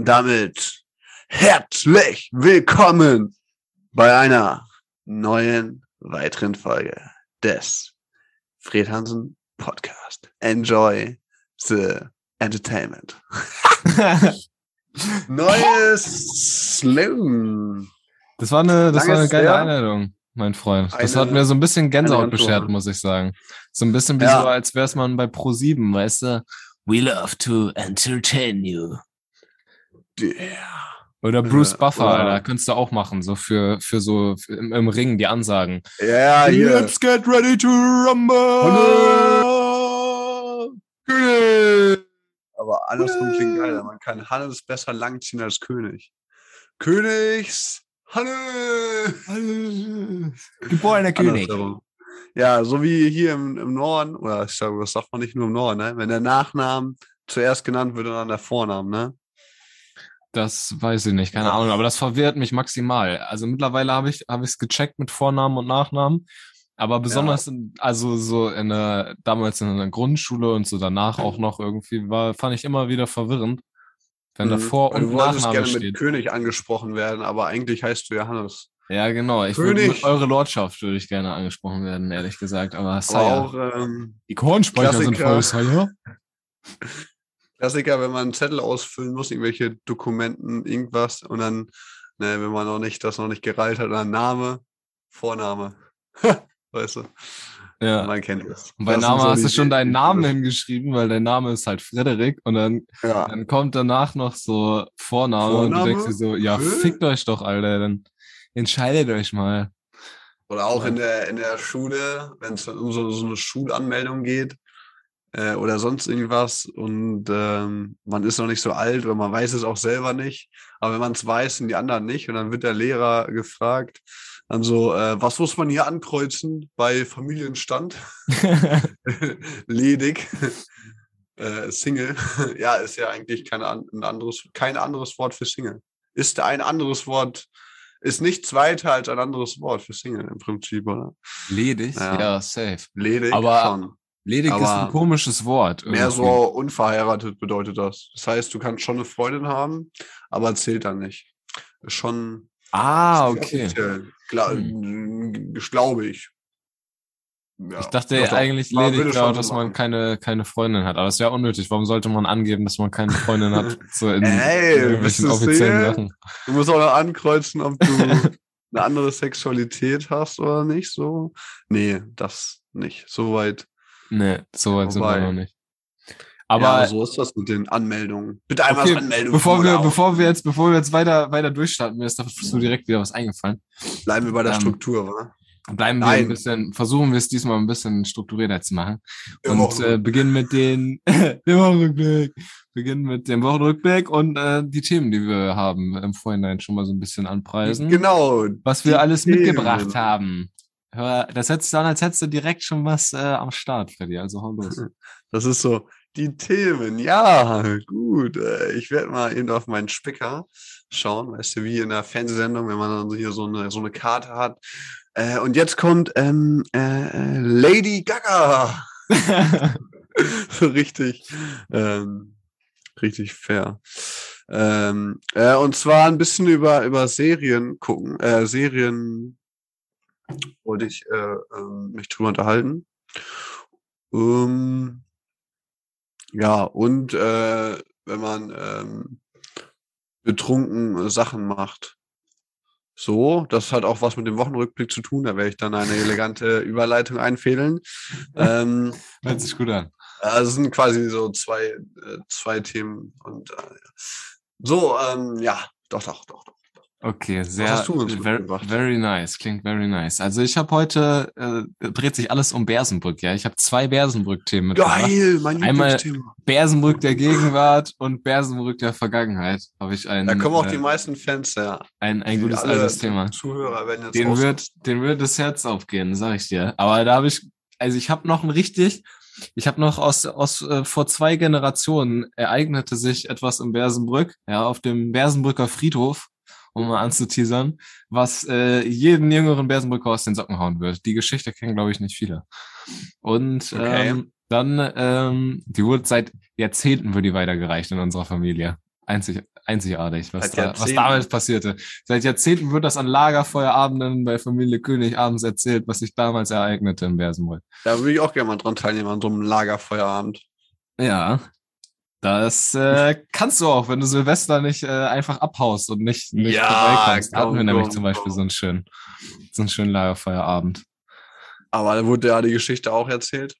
Und damit herzlich willkommen bei einer neuen weiteren Folge des Fred Hansen Podcast. Enjoy the entertainment. Neues Slogan. Das war eine, das war eine geile her. Einladung, mein Freund. Das Eine- hat mir so ein bisschen Gänsehaut beschert, muss ich sagen. So ein bisschen wie Ja. so, als wär's man bei Pro7, weißt du? We love to entertain you. Yeah. Oder Bruce Äh, Buffer, oder- Alter, könntest du auch machen, so für, für so für im, im Ring die Ansagen. Ja, hier. Let's get ready to rumble! König. Aber andersrum klingt geiler. Man kann Hannes besser langziehen als König. Königs Hannes. Geborener Andersherum. Ja, so wie hier im, im Norden, oder ich sage, das sagt man nicht nur im Norden, ne? wenn der Nachnamen zuerst genannt wird und dann der Vornamen, ne? Das weiß ich nicht, keine Ahnung, aber das verwirrt mich maximal. Also mittlerweile habe ich habe ich es gecheckt mit Vornamen und Nachnamen, aber besonders in, also so in der damals in der Grundschule und so danach auch noch irgendwie war fand ich immer wieder verwirrend, wenn Mhm. davor und du wolltest Nachname gerne steht. mit König angesprochen werden, aber eigentlich heißt du ja Hannes. Ja, genau, ich würde König. mit eure Lordschaft würde ich gerne angesprochen werden, ehrlich gesagt, aber Aber auch ähm, die Kornspeicher sind Klassiker. voll, Saya. Klassiker, wenn man einen Zettel ausfüllen muss, irgendwelche Dokumenten, irgendwas und dann, ne, wenn man noch nicht, das noch nicht gereilt hat, dann Name, Vorname. weißt du, Ja. man kennt es. Und bei Das Name so hast du schon deinen Namen hingeschrieben, weil dein Name ist halt Frederik und dann Ja. Dann kommt danach noch so Vorname, und du Vorname? denkst dir so, ja, Hä? fickt euch doch, Alter, dann entscheidet euch mal. Oder auch in der, in der Schule, wenn es um so, so eine Schulanmeldung geht äh, oder sonst irgendwas und ähm, man ist noch nicht so alt oder man weiß es auch selber nicht. Aber wenn man es weiß, sind die anderen nicht und dann wird der Lehrer gefragt, dann so, äh, was muss man hier ankreuzen bei Familienstand? Ledig. äh, Single. ja, ist ja eigentlich keine, an- ein anderes, kein anderes Wort für Single. Ist ein anderes Wort, ist nichts weiter als ein anderes Wort für Single im Prinzip, oder? Ledig? Ja. Ja, safe. Ledig Aber schon. Ledig ist Aber ein komisches Wort. Mehr irgendwie. so unverheiratet bedeutet das. Das heißt, du kannst schon eine Freundin haben, aber zählt dann nicht. Ist schon Ah, ist okay. Gla Hm. Glaube ich. Ja, Ich dachte doch, eigentlich ledig war, dass man machen. keine, keine Freundin hat. Aber ist ja unnötig. Warum sollte man angeben, dass man keine Freundin hat? So in Ey, irgendwelchen bist du offiziellen? Sachen. Du musst auch noch ankreuzen, ob du eine andere Sexualität hast oder nicht. So. Nee, das nicht. Soweit. Nee, so weit sind wir noch nicht. Aber ja, so ist das mit den Anmeldungen. Bitte einmal Okay, Anmeldung. bevor wir, bevor wir jetzt, bevor wir jetzt weiter, weiter durchstarten, mir ist da so direkt wieder was eingefallen. bleiben wir bei der ähm, Struktur, wa? Bleiben wir Nein. ein bisschen, versuchen wir es diesmal ein bisschen strukturierter zu machen. Und äh, beginnen mit den, den Wochenrückblick. Beginnen mit dem Wochenrückblick und äh, die Themen, die wir haben, im Vorhinein schon mal so ein bisschen anpreisen. Genau. Was wir alles Themen. mitgebracht haben. Hör, das hört sich an, als hättest du direkt schon was äh, am Start, Freddy. Also hau los. Das ist so, die Themen, ja, gut. Äh, ich werde mal eben auf meinen Spicker schauen, weißt du, wie in der Fernsehsendung, wenn man dann hier so eine, so eine Karte hat. Äh, und jetzt kommt ähm, äh, äh, Lady Gaga. so richtig, ähm, richtig fair. Ähm, äh, und zwar ein bisschen über, über Serien gucken, äh, Serien wollte ich äh, ähm, mich drüber unterhalten. Ähm, ja, und äh, wenn man ähm, betrunken Sachen macht. So, das hat auch was mit dem Wochenrückblick zu tun. Da werde ich dann eine elegante Überleitung einfädeln. ähm, hört sich gut an. also es sind quasi so zwei, äh, zwei Themen. Und äh, so, ähm, ja, doch, doch, doch, doch. Okay, sehr, very, very nice, klingt very nice. Also ich habe heute, äh, dreht sich alles um Bersenbrück, ja. Ich habe zwei Bersenbrück-Themen mitgebracht. Geil, mein Einmal-. Bersenbrück der Gegenwart und Bersenbrück der Vergangenheit habe ich ein, Da kommen auch äh, die meisten Fans her. ein, ein gutes altes Thema. Zuhörer werden jetzt Den wird, den wird das Herz aufgehen, sag ich dir. Aber da habe ich, also ich habe noch ein richtig, ich habe noch aus, aus äh, vor zwei Generationen ereignete sich etwas im Bersenbrück, ja, auf dem Bersenbrücker Friedhof, um mal anzuteasern, was äh, jeden jüngeren Bersenbrücker aus den Socken hauen wird. Die Geschichte kennen, glaube ich, nicht viele. Und Okay. ähm, dann, ähm, die wurde seit Jahrzehnten wird die weitergereicht in unserer Familie. einzig, einzigartig, was, da, was damals passierte. Seit Jahrzehnten wird das an Lagerfeuerabenden bei Familie König abends erzählt, was sich damals ereignete in Bersenbrück. Da würde ich auch gerne mal dran teilnehmen an so einem Lagerfeuerabend. Ja. Das äh, kannst du auch, wenn du Silvester nicht äh, einfach abhaust und nicht, nicht Ja, vorbeikommst. Da hatten wir nämlich zum Beispiel so einen schönen, so einen schönen Lagerfeuerabend. Aber da wurde ja die Geschichte auch erzählt.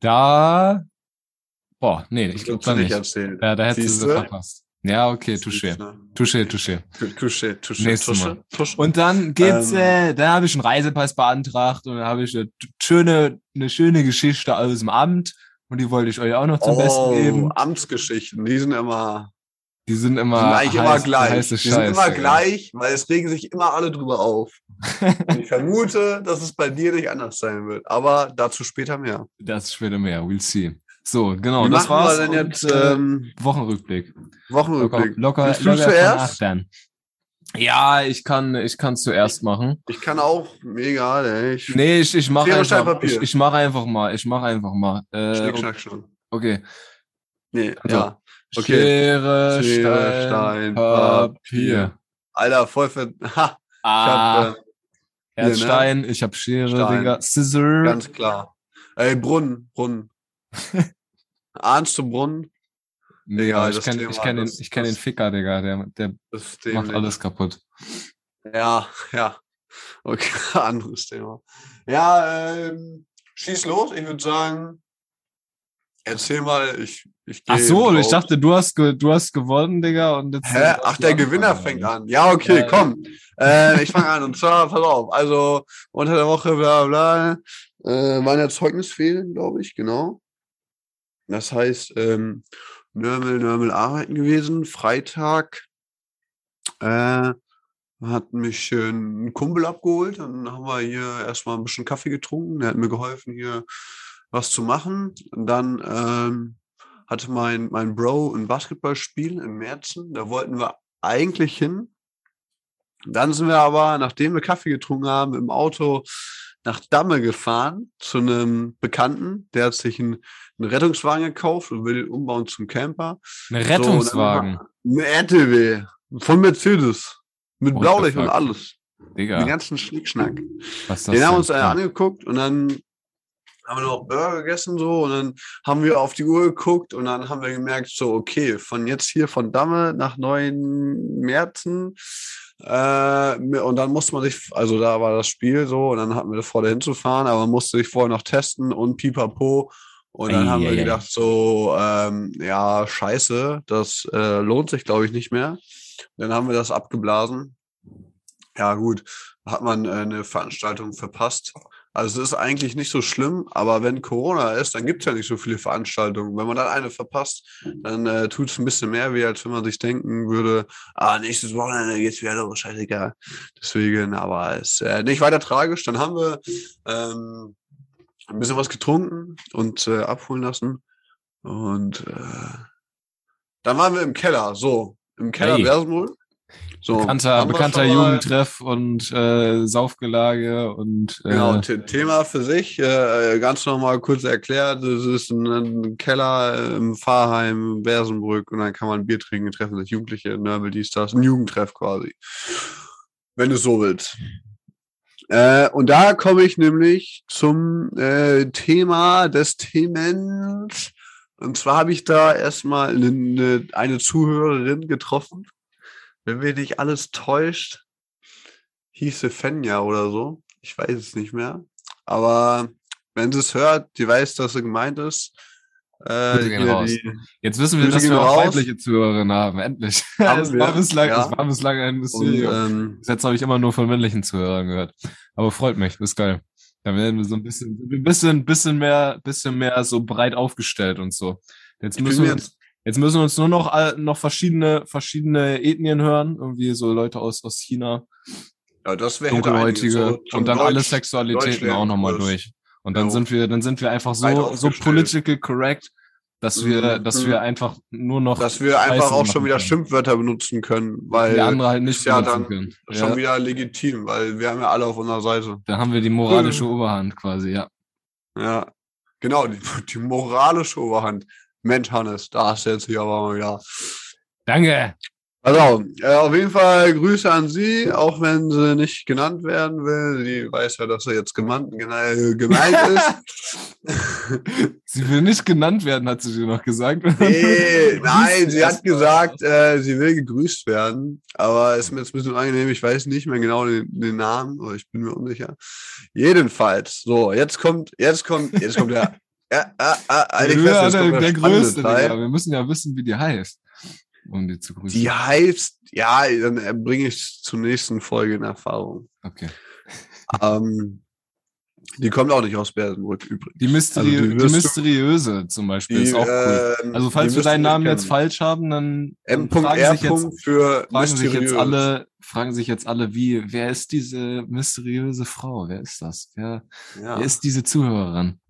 Da, boah, nee, ich glaube da nicht erzählt. Ja, da hättest du sie Siehste? verpasst. Ja, okay, touché. Touché, touché. Touché, touché, touché. Und dann geht's, Ähm. äh, dann habe ich einen Reisepass beantragt und dann habe ich eine schöne, eine schöne Geschichte aus dem Amt und die wollte ich euch auch noch zum Besten oh, geben. Amtsgeschichten, die sind immer, Die sind immer, sind eigentlich immer heiß- gleich. Die sind immer ey. gleich, weil es regen sich immer alle drüber auf. Ich vermute, dass es bei dir nicht anders sein wird. Aber dazu später mehr. Das später mehr, we'll see. So, genau, Wie das machen war's. wir denn jetzt äh, ähm, Wochenrückblick. Locker, Wochenrückblick? locker, locker von zuerst? Ja, ich kann, ich kann zuerst machen. Ich kann auch, egal, ey. Ich, Nee, ich, ich mache Stein, einfach, ich, ich mache einfach mal, ich mache einfach mal. Äh, Schnick, schnack, schon. okay. Nee, Also, ja. Okay. Schere, Schere, Stein, Stein, Papier. Alter, voll ver... Ha, ich Ah, hab, äh, er hier, ne? Ich habe Schere, Stein. Digga. Scissor. ganz klar. Ey, Brunnen, Brunnen. Ahnst du Brunnen? Egal, ich kenne ich kenn den, ich kenn den Ficker, Digga. Der, der macht alles kaputt. Ja, ja. Okay, anderes Thema. Ja, ähm, schieß los. Ich würde sagen, erzähl mal, ich, ich Ach gehe so, ich drauf. dachte, du hast, du hast gewonnen, Digga. Und jetzt Hä? Ach, der Gewinner fängt an. Ja, okay, Ja, komm. Äh, ich fange an. Und zwar, pass auf, also unter der Woche, bla bla, äh, waren ja Zeugnisferien, glaube ich, genau. Das heißt, ähm, Nörmel, Nörmel arbeiten gewesen. Freitag äh, hat mich äh, ein Kumpel abgeholt. Dann haben wir hier erstmal ein bisschen Kaffee getrunken. Der hat mir geholfen, hier was zu machen. Und dann ähm, hatte mein, mein Bro ein Basketballspiel in Merzen. Da wollten wir eigentlich hin. Dann sind wir aber, nachdem wir Kaffee getrunken haben, im Auto nach Damme gefahren zu einem Bekannten. Der hat sich einen, einen Rettungswagen gekauft und will den umbauen zum Camper. Ein So, Rettungswagen. dann- Ein RTW von Mercedes. Mit Blaulicht und alles. Den Digga, ganzen Schnickschnack. was das Den haben wir uns angeguckt und dann haben wir noch Burger gegessen so und dann haben wir auf die Uhr geguckt und dann haben wir gemerkt so okay von jetzt hier von Damme nach Neuen Märzen äh, und dann musste man sich also da war das Spiel so und dann hatten wir vor dahin zu fahren aber man musste sich vorher noch testen und Pipapo und dann haben wir Eieiei. gedacht so ähm, ja scheiße das äh, lohnt sich glaube ich nicht mehr dann haben wir das abgeblasen ja gut hat man äh, eine Veranstaltung verpasst. Also es ist eigentlich nicht so schlimm, aber wenn Corona ist, dann gibt es ja nicht so viele Veranstaltungen. Wenn man dann eine verpasst, dann äh, tut es ein bisschen mehr weh, als wenn man sich denken würde, ah, nächstes Wochenende geht's wieder los, scheißegal. Deswegen, aber es ist äh, nicht weiter tragisch. Dann haben wir ähm, ein bisschen was getrunken und äh, abholen lassen. Und äh, dann waren wir im Keller, so, im Keller Hey. Bersenbrück. So, Bekannter, bekannter Jugendtreff und äh, Saufgelage und äh, Genau, The- Thema für sich, äh, ganz nochmal kurz erklärt, es ist ein, ein Keller äh, im Pfarrheim, Bersenbrück und dann kann man Bier trinken, treffen sich Jugendliche, Nörbel, dies, das, ein Jugendtreff quasi. Wenn du es so willst. Äh, und da komme ich nämlich zum äh, Thema des Themens. Und zwar habe ich da erstmal eine, eine Zuhörerin getroffen. Wenn mir nicht alles täuscht, hieß sie Fenja oder so. Ich weiß es nicht mehr. Aber wenn sie es hört, die weiß, dass sie gemeint ist. Äh, die, jetzt wissen wir, dass wir auch raus. weibliche Zuhörerinnen haben. Endlich. Wir, war bislang, ja. es war bislang ein und, Mysterium. ähm, Bis jetzt habe ich immer nur von männlichen Zuhörern gehört. Aber freut mich, ist geil. Da werden wir so ein bisschen, ein bisschen, bisschen mehr, bisschen mehr so breit aufgestellt und so. Jetzt ich müssen wir uns, jetzt müssen wir uns nur noch, noch verschiedene, verschiedene Ethnien hören. Irgendwie so Leute aus, aus China, ja, das wäre dunkelhäutige und dann alle Sexualitäten Deutsch auch nochmal durch. Und dann Ja. sind wir, dann sind wir einfach so, so political correct, dass wir, Mhm. dass wir einfach nur noch Dass wir einfach Scheiße auch schon wieder können. Schimpfwörter benutzen können, weil die andere halt nicht ja dann können. schon Ja, wieder legitim, weil wir haben ja alle auf unserer Seite. da haben wir die moralische Mhm. Oberhand quasi, ja. Ja, genau, die, die moralische Oberhand. Mensch, Hannes, da hast du jetzt hier aber mal wieder Danke. Also, äh, auf jeden Fall Grüße an sie, auch wenn sie nicht genannt werden will. Sie weiß ja, dass sie jetzt gemeint, gemeint ist. Sie will nicht genannt werden, hat sie dir noch gesagt. nee, nein, sie hat gesagt, äh, sie will gegrüßt werden. Aber ist mir jetzt ein bisschen unangenehm. Ich weiß nicht mehr genau den, den Namen, oder ich bin mir unsicher. Jedenfalls, so, jetzt kommt, jetzt kommt, jetzt kommt der. Ja, ah, ah, Alter, Ja, der, der Größte. Digga. Wir müssen ja wissen, wie die heißt. Um die zu grüßen. Die heißt, ja, dann äh, bringe ich zur nächsten Folge in Erfahrung. Okay. Ähm, die kommt auch nicht aus Bersenbrück übrigens. Die, Mysteri Also die die, mysteriöse zum Beispiel ist auch cool. ähm, Also falls die wir deinen Namen jetzt falsch haben, dann, M. fragen, R. sich jetzt, für fragen sich jetzt alle, fragen sich jetzt alle, wie, wer ist diese mysteriöse Frau? Wer ist das? Wer, Ja. wer ist diese Zuhörerin?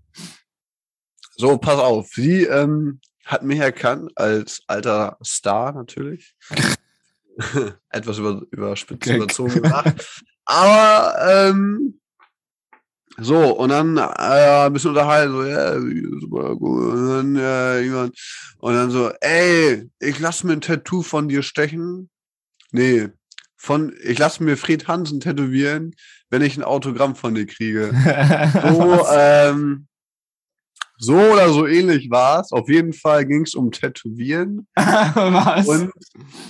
So, pass auf. Sie ähm, hat mich erkannt als alter Star natürlich. Etwas über, überspitzt überzogen gemacht. Aber ähm, so, und dann äh, ein bisschen unterhalten, so, ja, super gut. Und dann, äh, jemand, und dann so, ey, ich lasse mir ein Tattoo von dir stechen. Nee, von, ich lasse mir Fred Hansen tätowieren, wenn ich ein Autogramm von dir kriege. So, ähm, so oder so ähnlich war es. Auf jeden Fall ging es um Tätowieren. Was? Und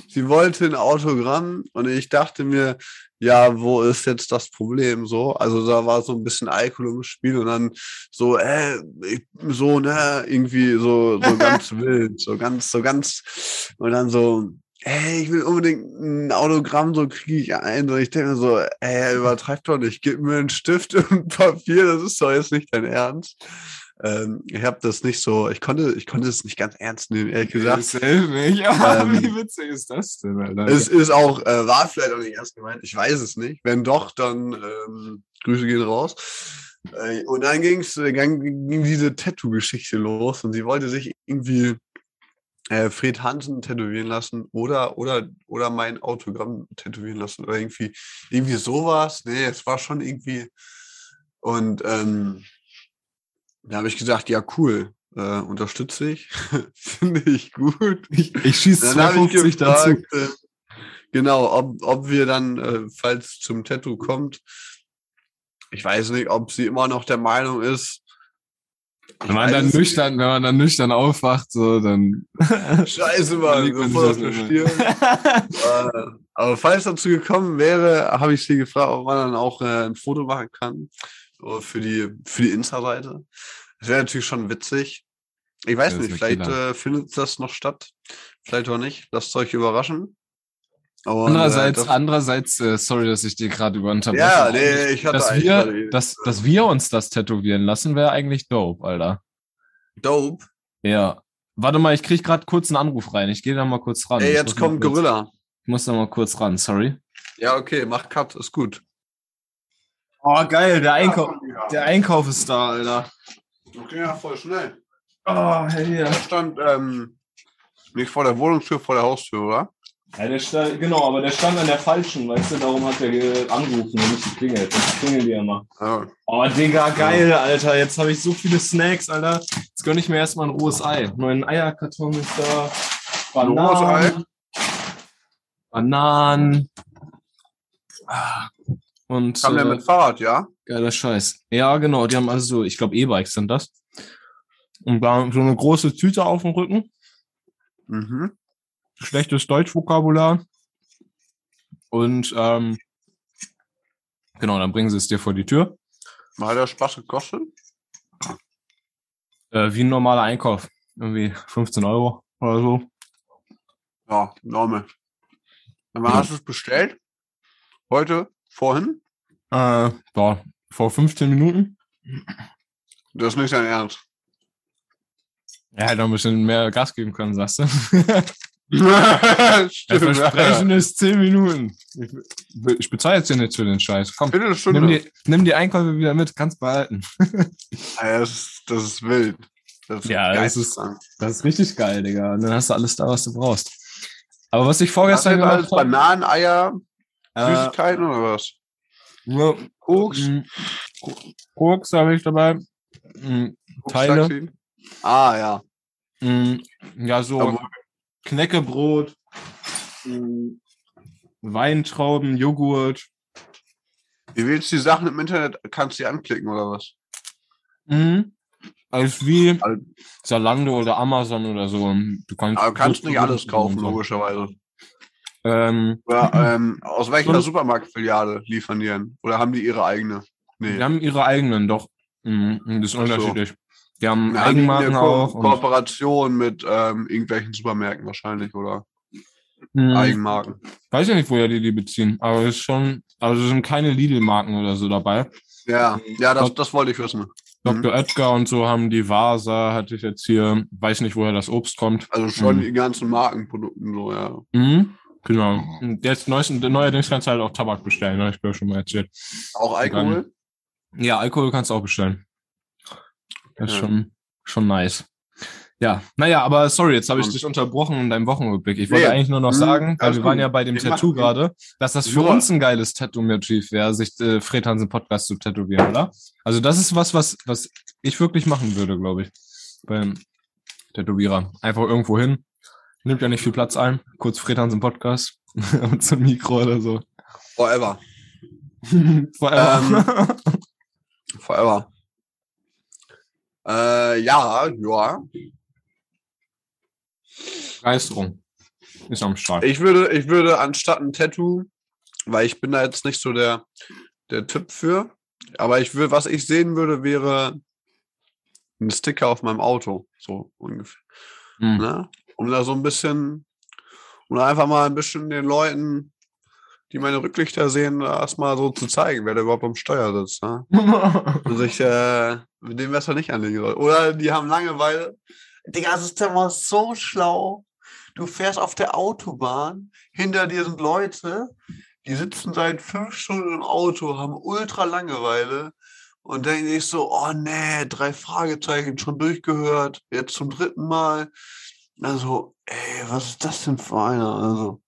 sie wollte ein Autogramm und ich dachte mir, ja, wo ist jetzt das Problem so? Also da war so ein bisschen Alkohol im Spiel und dann so, äh, ich, so, ne, irgendwie so, so ganz wild, so ganz, so ganz, und dann so, ey, ich will unbedingt ein Autogramm, so kriege ich ein. Und ich denke mir so, ey, übertreib doch nicht, gib mir einen Stift und ein Papier, das ist doch jetzt nicht dein Ernst. Ähm, ich habe das nicht so, ich konnte, ich konnte es nicht ganz ernst nehmen, ehrlich gesagt. Safe nicht. Aber Ähm, wie witzig ist das denn, Alter? Es ist auch, äh, war vielleicht auch nicht ernst gemeint, ich weiß es nicht. Wenn doch, dann ähm, Grüße gehen raus. Äh, und dann ging's, äh, ging diese Tattoo-Geschichte los und sie wollte sich irgendwie äh, Fred Hansen tätowieren lassen oder, oder, oder mein Autogramm tätowieren lassen oder irgendwie, irgendwie sowas. Nee, es war schon irgendwie. Und ähm, da habe ich gesagt, ja, cool, äh, unterstütze ich, finde ich gut. ich ich schieße Dann habe ich 250 dazu. äh, genau, ob, ob wir dann, äh, falls zum Tattoo kommt, ich weiß nicht, ob sie immer noch der Meinung ist. Wenn man dann nüchtern, wenn man dann nüchtern aufwacht, so, dann. Scheiße, Mann, man so voll auf der Stirn. äh, aber falls dazu gekommen wäre, habe ich sie gefragt, ob man dann auch äh, ein Foto machen kann. So für die, für die Insta-Seite. Das wäre natürlich schon witzig. Ich weiß nicht, vielleicht äh, findet das noch statt. Vielleicht auch nicht. Lasst euch überraschen. Und, Andererseits, äh, das- andererseits, äh, sorry, dass ich dir gerade über. Ja, aber nee, ich hatte dass wir, dass, dass wir uns das tätowieren lassen, wäre eigentlich dope, Alter. Dope. Ja. Warte mal, ich krieg gerade kurz einen Anruf rein. Ich gehe da mal kurz ran. Ey, jetzt kommt kurz, Gorilla. Ich muss da mal kurz ran, sorry. Ja, okay, mach Cut, ist gut. Oh, geil, der Einkauf, der Einkauf ist da, Alter. Okay, ja, voll schnell. Oh, hey, Der stand ähm, nicht vor der Wohnungstür, vor der Haustür, oder? Ja, der stand, genau, aber der stand an der falschen, weißt du, darum hat er ge- angerufen und nicht geklingelt. Jetzt klingeln die immer. Ja. Oh, Digga, geil, Alter. Jetzt habe ich so viele Snacks, Alter. Jetzt gönne ich mir erstmal ein rohes Ei. Neuen Eierkarton ist da. Ein rohes Ei? Bananen. Bananen. Ah, Und Kam der äh, mit Fahrrad, ja? geiler Scheiß. Ja, genau, die haben also so, ich glaube E-Bikes sind das. Und da so eine große Tüte auf dem Rücken. Mhm. schlechtes Deutschvokabular. Und ähm, genau, dann bringen sie es dir vor die Tür. Hat der Spaß gekostet? Äh, wie ein normaler Einkauf. Irgendwie 15 Euro oder so. Ja, Normal. Wann Ja. hast du es bestellt? Heute? Vorhin? Äh, ja, vor 15 Minuten. Das ist nicht dein Ernst. Er hätte noch ein bisschen mehr Gas geben können, sagst du? Stimmt, Das Versprechen ist 10 Minuten. Ich, ich bezahle jetzt hier nicht für den Scheiß. Komm, nimm die, nimm die Einkäufe wieder mit, kannst behalten. Ja, das, ist, das ist wild. Das Ja, das geisteskrank. Das ist richtig geil, Digga. Und dann hast du alles da, was du brauchst. Aber was ich vorgestern gemacht habe, Bananen, Eier, äh, Süßigkeiten oder was? nur Koks? Mm, Koks habe ich dabei. Mm, Teile. Ah, ja. Mm, Ja, so Aber- Knäckebrot, Weintrauben, Joghurt. Wie willst du die Sachen im Internet, kannst du die anklicken oder was? Mhm. Also wie Zalando oder Amazon oder so. Du kannst, Aber du kannst nicht alles kaufen, So. logischerweise. Ähm, Oder ähm, aus welcher Supermarktfiliale liefern die denn? Oder haben die ihre eigene? Nee. Die haben ihre eigenen, doch. Mhm. Das ist Ach so. unterschiedlich. Die haben Ja, die Eigenmarken Ko auch. Kooperation mit ähm, irgendwelchen Supermärkten wahrscheinlich oder Mhm. Eigenmarken. Weiß ja nicht, woher die die beziehen, aber es ist schon, also es sind keine Lidl-Marken oder so dabei. Ja, ja, das, das wollte ich wissen. Mhm. Dr. Oetker und so haben die Vasa, hatte ich jetzt hier, weiß nicht, woher das Obst kommt. Also schon Mhm. die ganzen Markenprodukten so, ja. Mhm. Genau. Jetzt neuesten, neuerdings kannst du halt auch Tabak bestellen, ne? ich habe ja schon mal erzählt. Auch Alkohol? Ja, Alkohol kannst du auch bestellen. Das ist Ja. schon, schon nice. Ja, naja, aber sorry, jetzt habe ich dich unterbrochen in deinem Wochenrückblick. Ich Nee, wollte eigentlich nur noch hm, sagen, weil wir waren gut. ja bei dem Ich Tattoo gerade, dass das für Nur- uns ein geiles Tattoo-Motiv wäre, sich äh, Fred Hansen Podcast zu tätowieren, oder? Also das ist was, was, was ich wirklich machen würde, glaube ich, beim Tätowierer. Einfach irgendwo hin, nimmt ja nicht viel Platz ein, kurz Fred Hansen Podcast und so ein Mikro oder so. Forever. Forever. Forever. Äh, ja, ja. Begeisterung ist am Start. Ich würde, ich würde anstatt ein Tattoo, weil ich bin da jetzt nicht so der, der Typ für, aber ich würde, was ich sehen würde, wäre ein Sticker auf meinem Auto, so ungefähr. Hm. Ne? Um da so ein bisschen, um einfach mal ein bisschen den Leuten, die meine Rücklichter sehen, erstmal so zu zeigen, wer da überhaupt am Steuer sitzt. Ne? Und sich äh, mit dem Messer nicht anlegen soll. Oder die haben Langeweile. Digga, das ist immer so schlau. Du fährst auf der Autobahn, hinter dir sind Leute, die sitzen seit fünf Stunden im Auto, haben ultra Langeweile und denken sich so, oh nee, drei Fragezeichen schon durchgehört, jetzt zum dritten Mal. Also, ey, was ist das denn für einer? Also,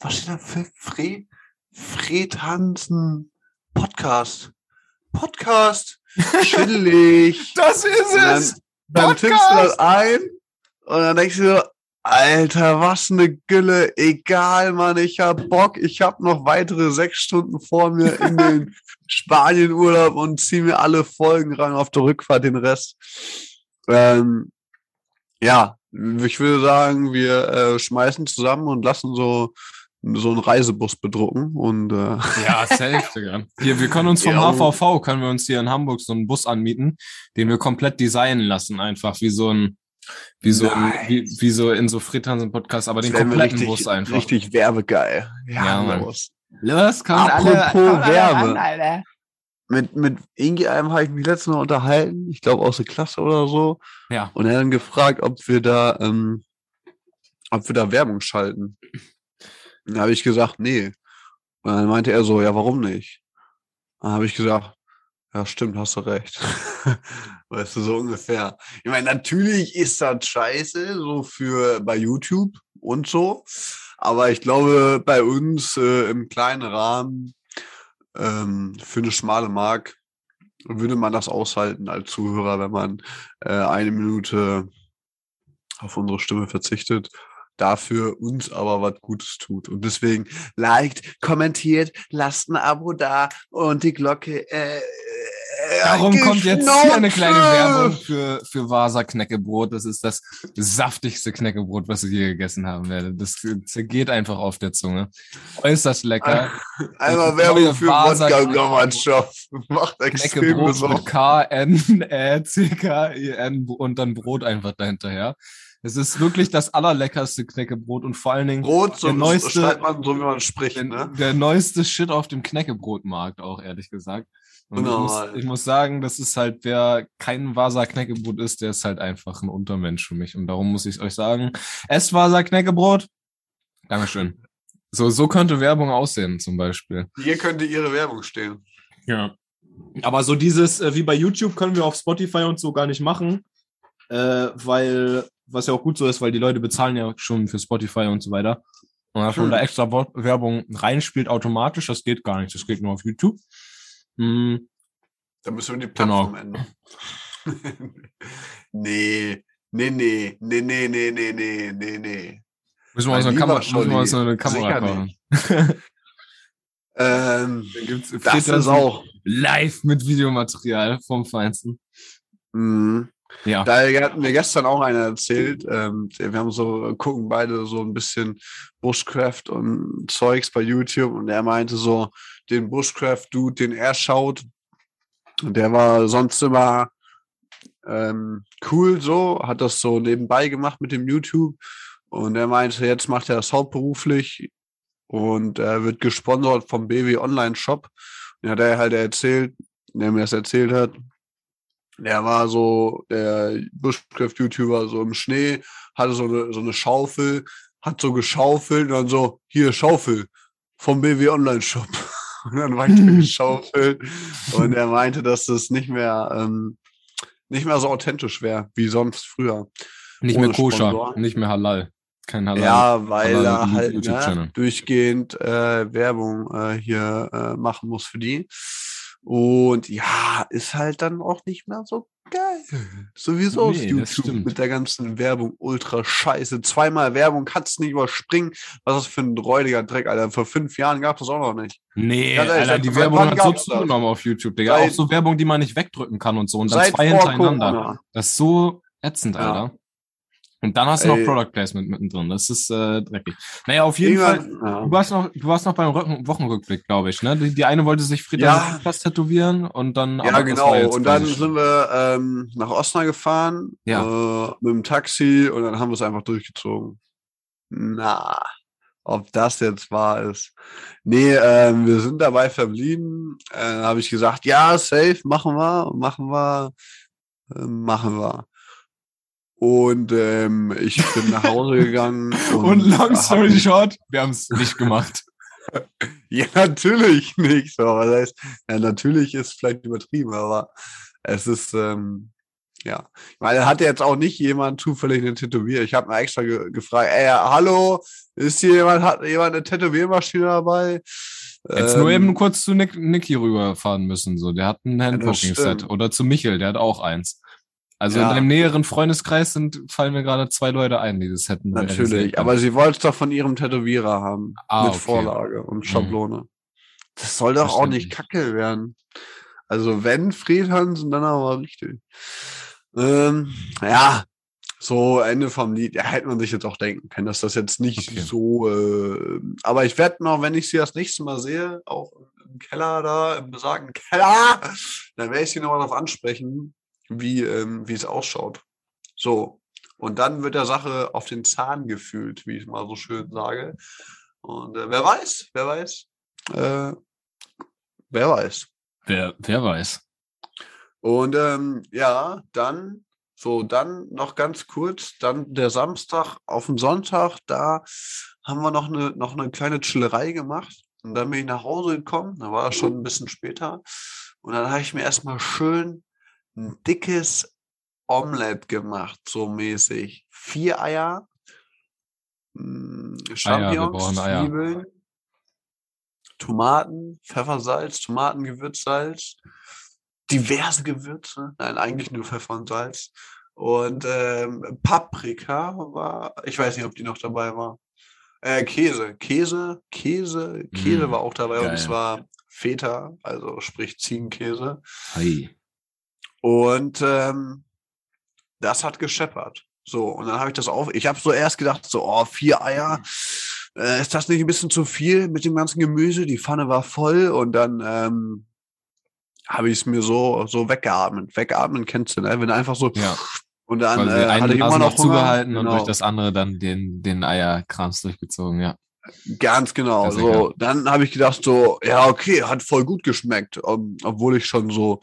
was steht da für Fred? Fred Hansen Podcast. Podcast. Chillig. Das ist dann, dann tippst du das ein und dann denkst du so, Alter, was eine Gülle. Egal, Mann, ich hab Bock. Ich hab noch weitere sechs Stunden vor mir in den Spanienurlaub und zieh mir alle Folgen rein auf der Rückfahrt den Rest. Ähm, ja, ich würde sagen, wir äh, schmeißen zusammen und lassen so so einen Reisebus bedrucken und äh, Ja, safe, Digga. Hier, wir können uns vom Ja. HVV, können wir uns hier in Hamburg so einen Bus anmieten, den wir komplett designen lassen, einfach wie so ein, wie so, ein, wie, wie so in so Fritansen Podcast, aber den kompletten richtig, Bus einfach. richtig werbegeil. Ja, Mann. los. Kommt Apropos Werbe. Mit, mit irgendeinem habe ich mich letztens noch unterhalten, ich glaube aus der Klasse oder so, Ja. und er hat dann gefragt, ob wir da, ähm, ob wir da Werbung schalten. Dann habe ich gesagt, nee. Und dann meinte er so, ja, warum nicht? Dann habe ich gesagt, ja, stimmt, hast du recht. weißt du, so ungefähr. Ich meine, natürlich ist das scheiße, so für bei YouTube und so. Aber ich glaube, bei uns äh, im kleinen Rahmen ähm, für eine schmale Mark würde man das aushalten als Zuhörer, wenn man äh, eine Minute auf unsere Stimme verzichtet, dafür uns aber was Gutes tut. Und deswegen liked, kommentiert, lasst ein Abo da und die Glocke. Äh, Darum kommt jetzt hier eine kleine. Werbung für, für Vasa Knäckebrot. Das ist das saftigste Knäckebrot, was ich je gegessen haben werde. Das zergeht einfach auf der Zunge. Äußerst lecker. Einmal Werbung für Vasa Wodka Knäckebrot. Gaumannschaft. Macht extrem mit K, N, Ä, C, K, I, N und dann Brot einfach dahinterher. Es ist wirklich das allerleckerste Knäckebrot und vor allen Dingen Brot, so der neueste- man so, wie man spricht. der, Ne? der neueste Shit auf dem Knäckebrotmarkt auch, ehrlich gesagt. Und ich, Genau, muss, Alter. ich muss sagen, das ist halt, wer kein Vasa Knäckebrot ist, der ist halt einfach ein Untermensch für mich. Und darum muss ich euch sagen, esst Vasa Knäckebrot. Dankeschön. So, so könnte Werbung aussehen, zum Beispiel. Hier könnte ihre Werbung stehen. Ja. Aber so dieses, äh, wie bei YouTube, können wir auf Spotify und so gar nicht machen, äh, weil, was ja auch gut so ist, weil die Leute bezahlen ja schon für Spotify und so weiter. Und dass man Hm. da extra Werbung reinspielt automatisch, das geht gar nicht. Das geht nur auf YouTube. Hm, Da müssen wir die Genau. Plattform ändern. nee, nee, nee, nee, nee, nee, nee, nee, nee, nee. Müssen wir uns Mein eine Kamera, müssen wir uns eine Kamera kaufen. Ähm, Dann gibt's das ist auch. live mit Videomaterial vom Feinsten. Mhm. Ja. Da hat mir gestern auch einer erzählt, ähm, wir haben so, gucken beide so ein bisschen Bushcraft und Zeugs bei YouTube und er meinte so, den Bushcraft-Dude, den er schaut, der war sonst immer ähm, cool so, hat das so nebenbei gemacht mit dem YouTube und er meinte, jetzt macht er das hauptberuflich und er wird gesponsert vom BW Online Shop. Ja, der halt erzählt, der mir das erzählt hat, der war so der Bushcraft-YouTuber so im Schnee, hatte so eine, so eine Schaufel, hat so geschaufelt und dann so, hier, Schaufel vom BW Online-Shop. Und dann weiter geschaufelt. Und er meinte, dass das nicht mehr, ähm, nicht mehr so authentisch wäre, wie sonst früher. Nicht mehr Ohne koscher, Sponsor. nicht mehr halal. Kein halal. Ja, weil Halal er halt ne, durchgehend äh, Werbung äh, hier äh, machen muss für die. Und ja, ist halt dann auch nicht mehr so geil. Sowieso ist Nee, YouTube mit der ganzen Werbung ultra scheiße. Zweimal Werbung kannst du nicht überspringen. Was ist für ein räudiger Dreck, Alter. Vor fünf Jahren gab es das auch noch nicht. Nee, ehrlich, Alter, die Werbung hat so zugenommen auf YouTube, Digga. Seit- auch so Werbung, die man nicht wegdrücken kann und so. Und dann zwei hintereinander. Corona. Das ist so ätzend, Ja. Alter. Und dann hast du noch Ey. Product Placement mittendrin. Das ist äh, dreckig. Naja, auf jeden Fall. Irgendwann- ja. Du warst noch, du warst noch beim Rücken, Wochenrückblick, glaube ich. Ne? Die, die eine wollte sich Frieda Ja. tätowieren und dann. Ja, genau. Und dann sind wir ähm, nach Osnabrück gefahren äh, mit dem Taxi und dann haben wir es einfach durchgezogen. Na, ob das jetzt wahr ist. Nee, ähm, wir sind dabei verblieben. Äh, habe ich gesagt, ja, safe, machen wir, machen wir, äh, machen wir. Und ähm, ich bin nach Hause gegangen. Und long hab story short, wir haben es nicht gemacht. Ja, natürlich nicht. So, das heißt, ja, natürlich ist vielleicht übertrieben, aber es ist, ähm, ja. Ich meine, hat jetzt auch nicht jemand zufällig eine Tätowierung. Ich habe mal extra ge gefragt, ey, hallo, ist hier jemand, hat jemand eine Tätowiermaschine dabei? Jetzt nur Ähm, eben kurz zu Nick, Nicky rüberfahren müssen. So, der hat ein Handpoking-Set. Oder zu Michel, der hat auch eins. Also Ja. in deinem näheren Freundeskreis sind, fallen mir gerade zwei Leute ein, die das hätten. Natürlich, aber sie wollte es doch von ihrem Tätowierer haben. Ah, mit okay. Vorlage und Schablone. Das soll doch auch nicht kacke werden. Also wenn Fred Hansen, dann aber richtig. Ähm, ja, so Ende vom Lied. Ja, hätte man sich jetzt auch denken können, dass das jetzt nicht Okay. so. Äh, aber ich werde noch, wenn ich sie das nächste Mal sehe, auch im Keller da, im besagten Keller, dann werde ich sie nochmal darauf ansprechen, wie ähm, wie es ausschaut. So. Und dann wird der Sache auf den Zahn gefühlt, wie ich mal so schön sage. Und äh, wer weiß, wer weiß. Äh, wer weiß. Wer, wer weiß. Und ähm, ja, dann, so, dann noch ganz kurz, dann der Samstag auf den Sonntag, da haben wir noch eine, noch eine kleine Chillerei gemacht. Und dann bin ich nach Hause gekommen, da war es schon ein bisschen später. Und dann habe ich mir erstmal schön ein dickes Omelette gemacht, so mäßig. Vier Eier, mh, Champignons, brauchen Eier. Zwiebeln, Tomaten, Pfeffersalz, Tomatengewürzsalz, diverse Gewürze, nein, eigentlich nur Pfeffer und Salz. Und ähm, Paprika war, ich weiß nicht, ob die noch dabei war. Äh, Käse, Käse, Käse, Käse Mm, war auch dabei und geil. es war Feta, also sprich Ziegenkäse. Hi. Und ähm, das hat gescheppert. So, und dann habe ich das auf. Ich habe so erst gedacht, so, oh, vier Eier. Äh, ist das nicht ein bisschen zu viel mit dem ganzen Gemüse? Die Pfanne war voll und dann ähm, habe ich es mir so, so weggeatmet. Weggeatmen kennst du, ne? Wenn du einfach so. Ja. Und dann äh, hatte ich immer noch noch zugehalten und Hunger. durch das andere dann den, den Eierkrams durchgezogen, ja. Ganz genau. Ist So, dann habe ich gedacht, so, ja, okay, hat voll gut geschmeckt, um, obwohl ich schon so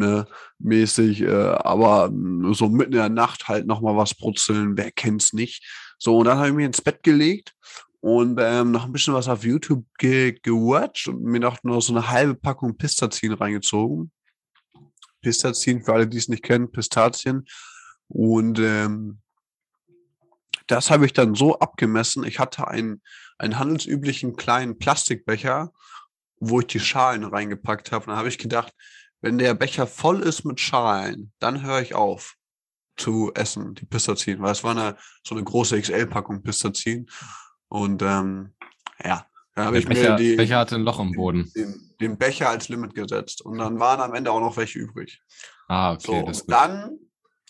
ne, mäßig, äh, aber mm, so mitten in der Nacht halt nochmal was brutzeln, wer kennt's nicht. So, und dann habe ich mich ins Bett gelegt und ähm, noch ein bisschen was auf YouTube ge gewatcht und mir noch, noch so eine halbe Packung Pistazien reingezogen. Pistazien, für alle, die es nicht kennen, Pistazien. Und ähm, das habe ich dann so abgemessen. Ich hatte einen, einen handelsüblichen kleinen Plastikbecher, wo ich die Schalen reingepackt habe. Und dann habe ich gedacht, wenn der Becher voll ist mit Schalen, dann höre ich auf. zu essen, die Pistazien, weil es war eine, so eine große XL-Packung Pistazien. Und ähm, ja, da habe ich Becher, mir die, Becher hatte ein Loch im Boden. den, den Becher als Limit gesetzt. Und dann waren am Ende auch noch welche übrig. Ah, okay, So, dann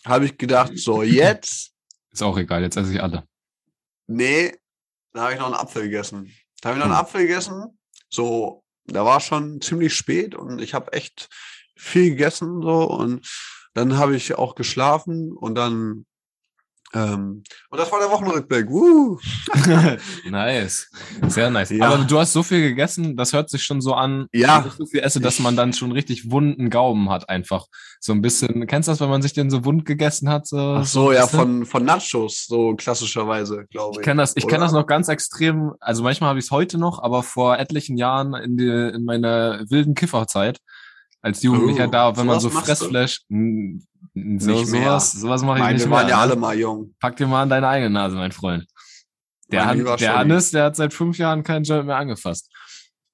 habe ich gedacht, so jetzt, ist auch egal, jetzt esse ich alle. nee, da habe ich noch einen Apfel gegessen. Da habe ich noch einen Hm. Apfel gegessen. So, da war schon ziemlich spät und ich habe echt viel gegessen so und dann habe ich auch geschlafen und dann ähm, und das war der Wochenrückblick. Uh. nice. Sehr nice. Ja. Aber du hast so viel gegessen, das hört sich schon so an, Ja. so viel esse, dass man dann schon richtig wunden Gaumen hat einfach. So ein bisschen, kennst du das, wenn man sich den so wund gegessen hat? So, Ach so, ja, weißt du? von, von Nachos, so klassischerweise, glaube ich. Ich kenne das, ich kenne das noch ganz extrem. Also manchmal habe ich es heute noch, aber vor etlichen Jahren in, die, in meiner wilden Kifferzeit als Jugendlicher Oh, da, wenn man so? Fressflash, n- so, Nicht mehr. sowas, sowas mache ich Meine nicht waren mehr. ja alle mal jung. Pack dir mal an deine eigene Nase, mein Freund. Der, Han, der. Hannes, der hat seit fünf Jahren keinen Joint mehr angefasst.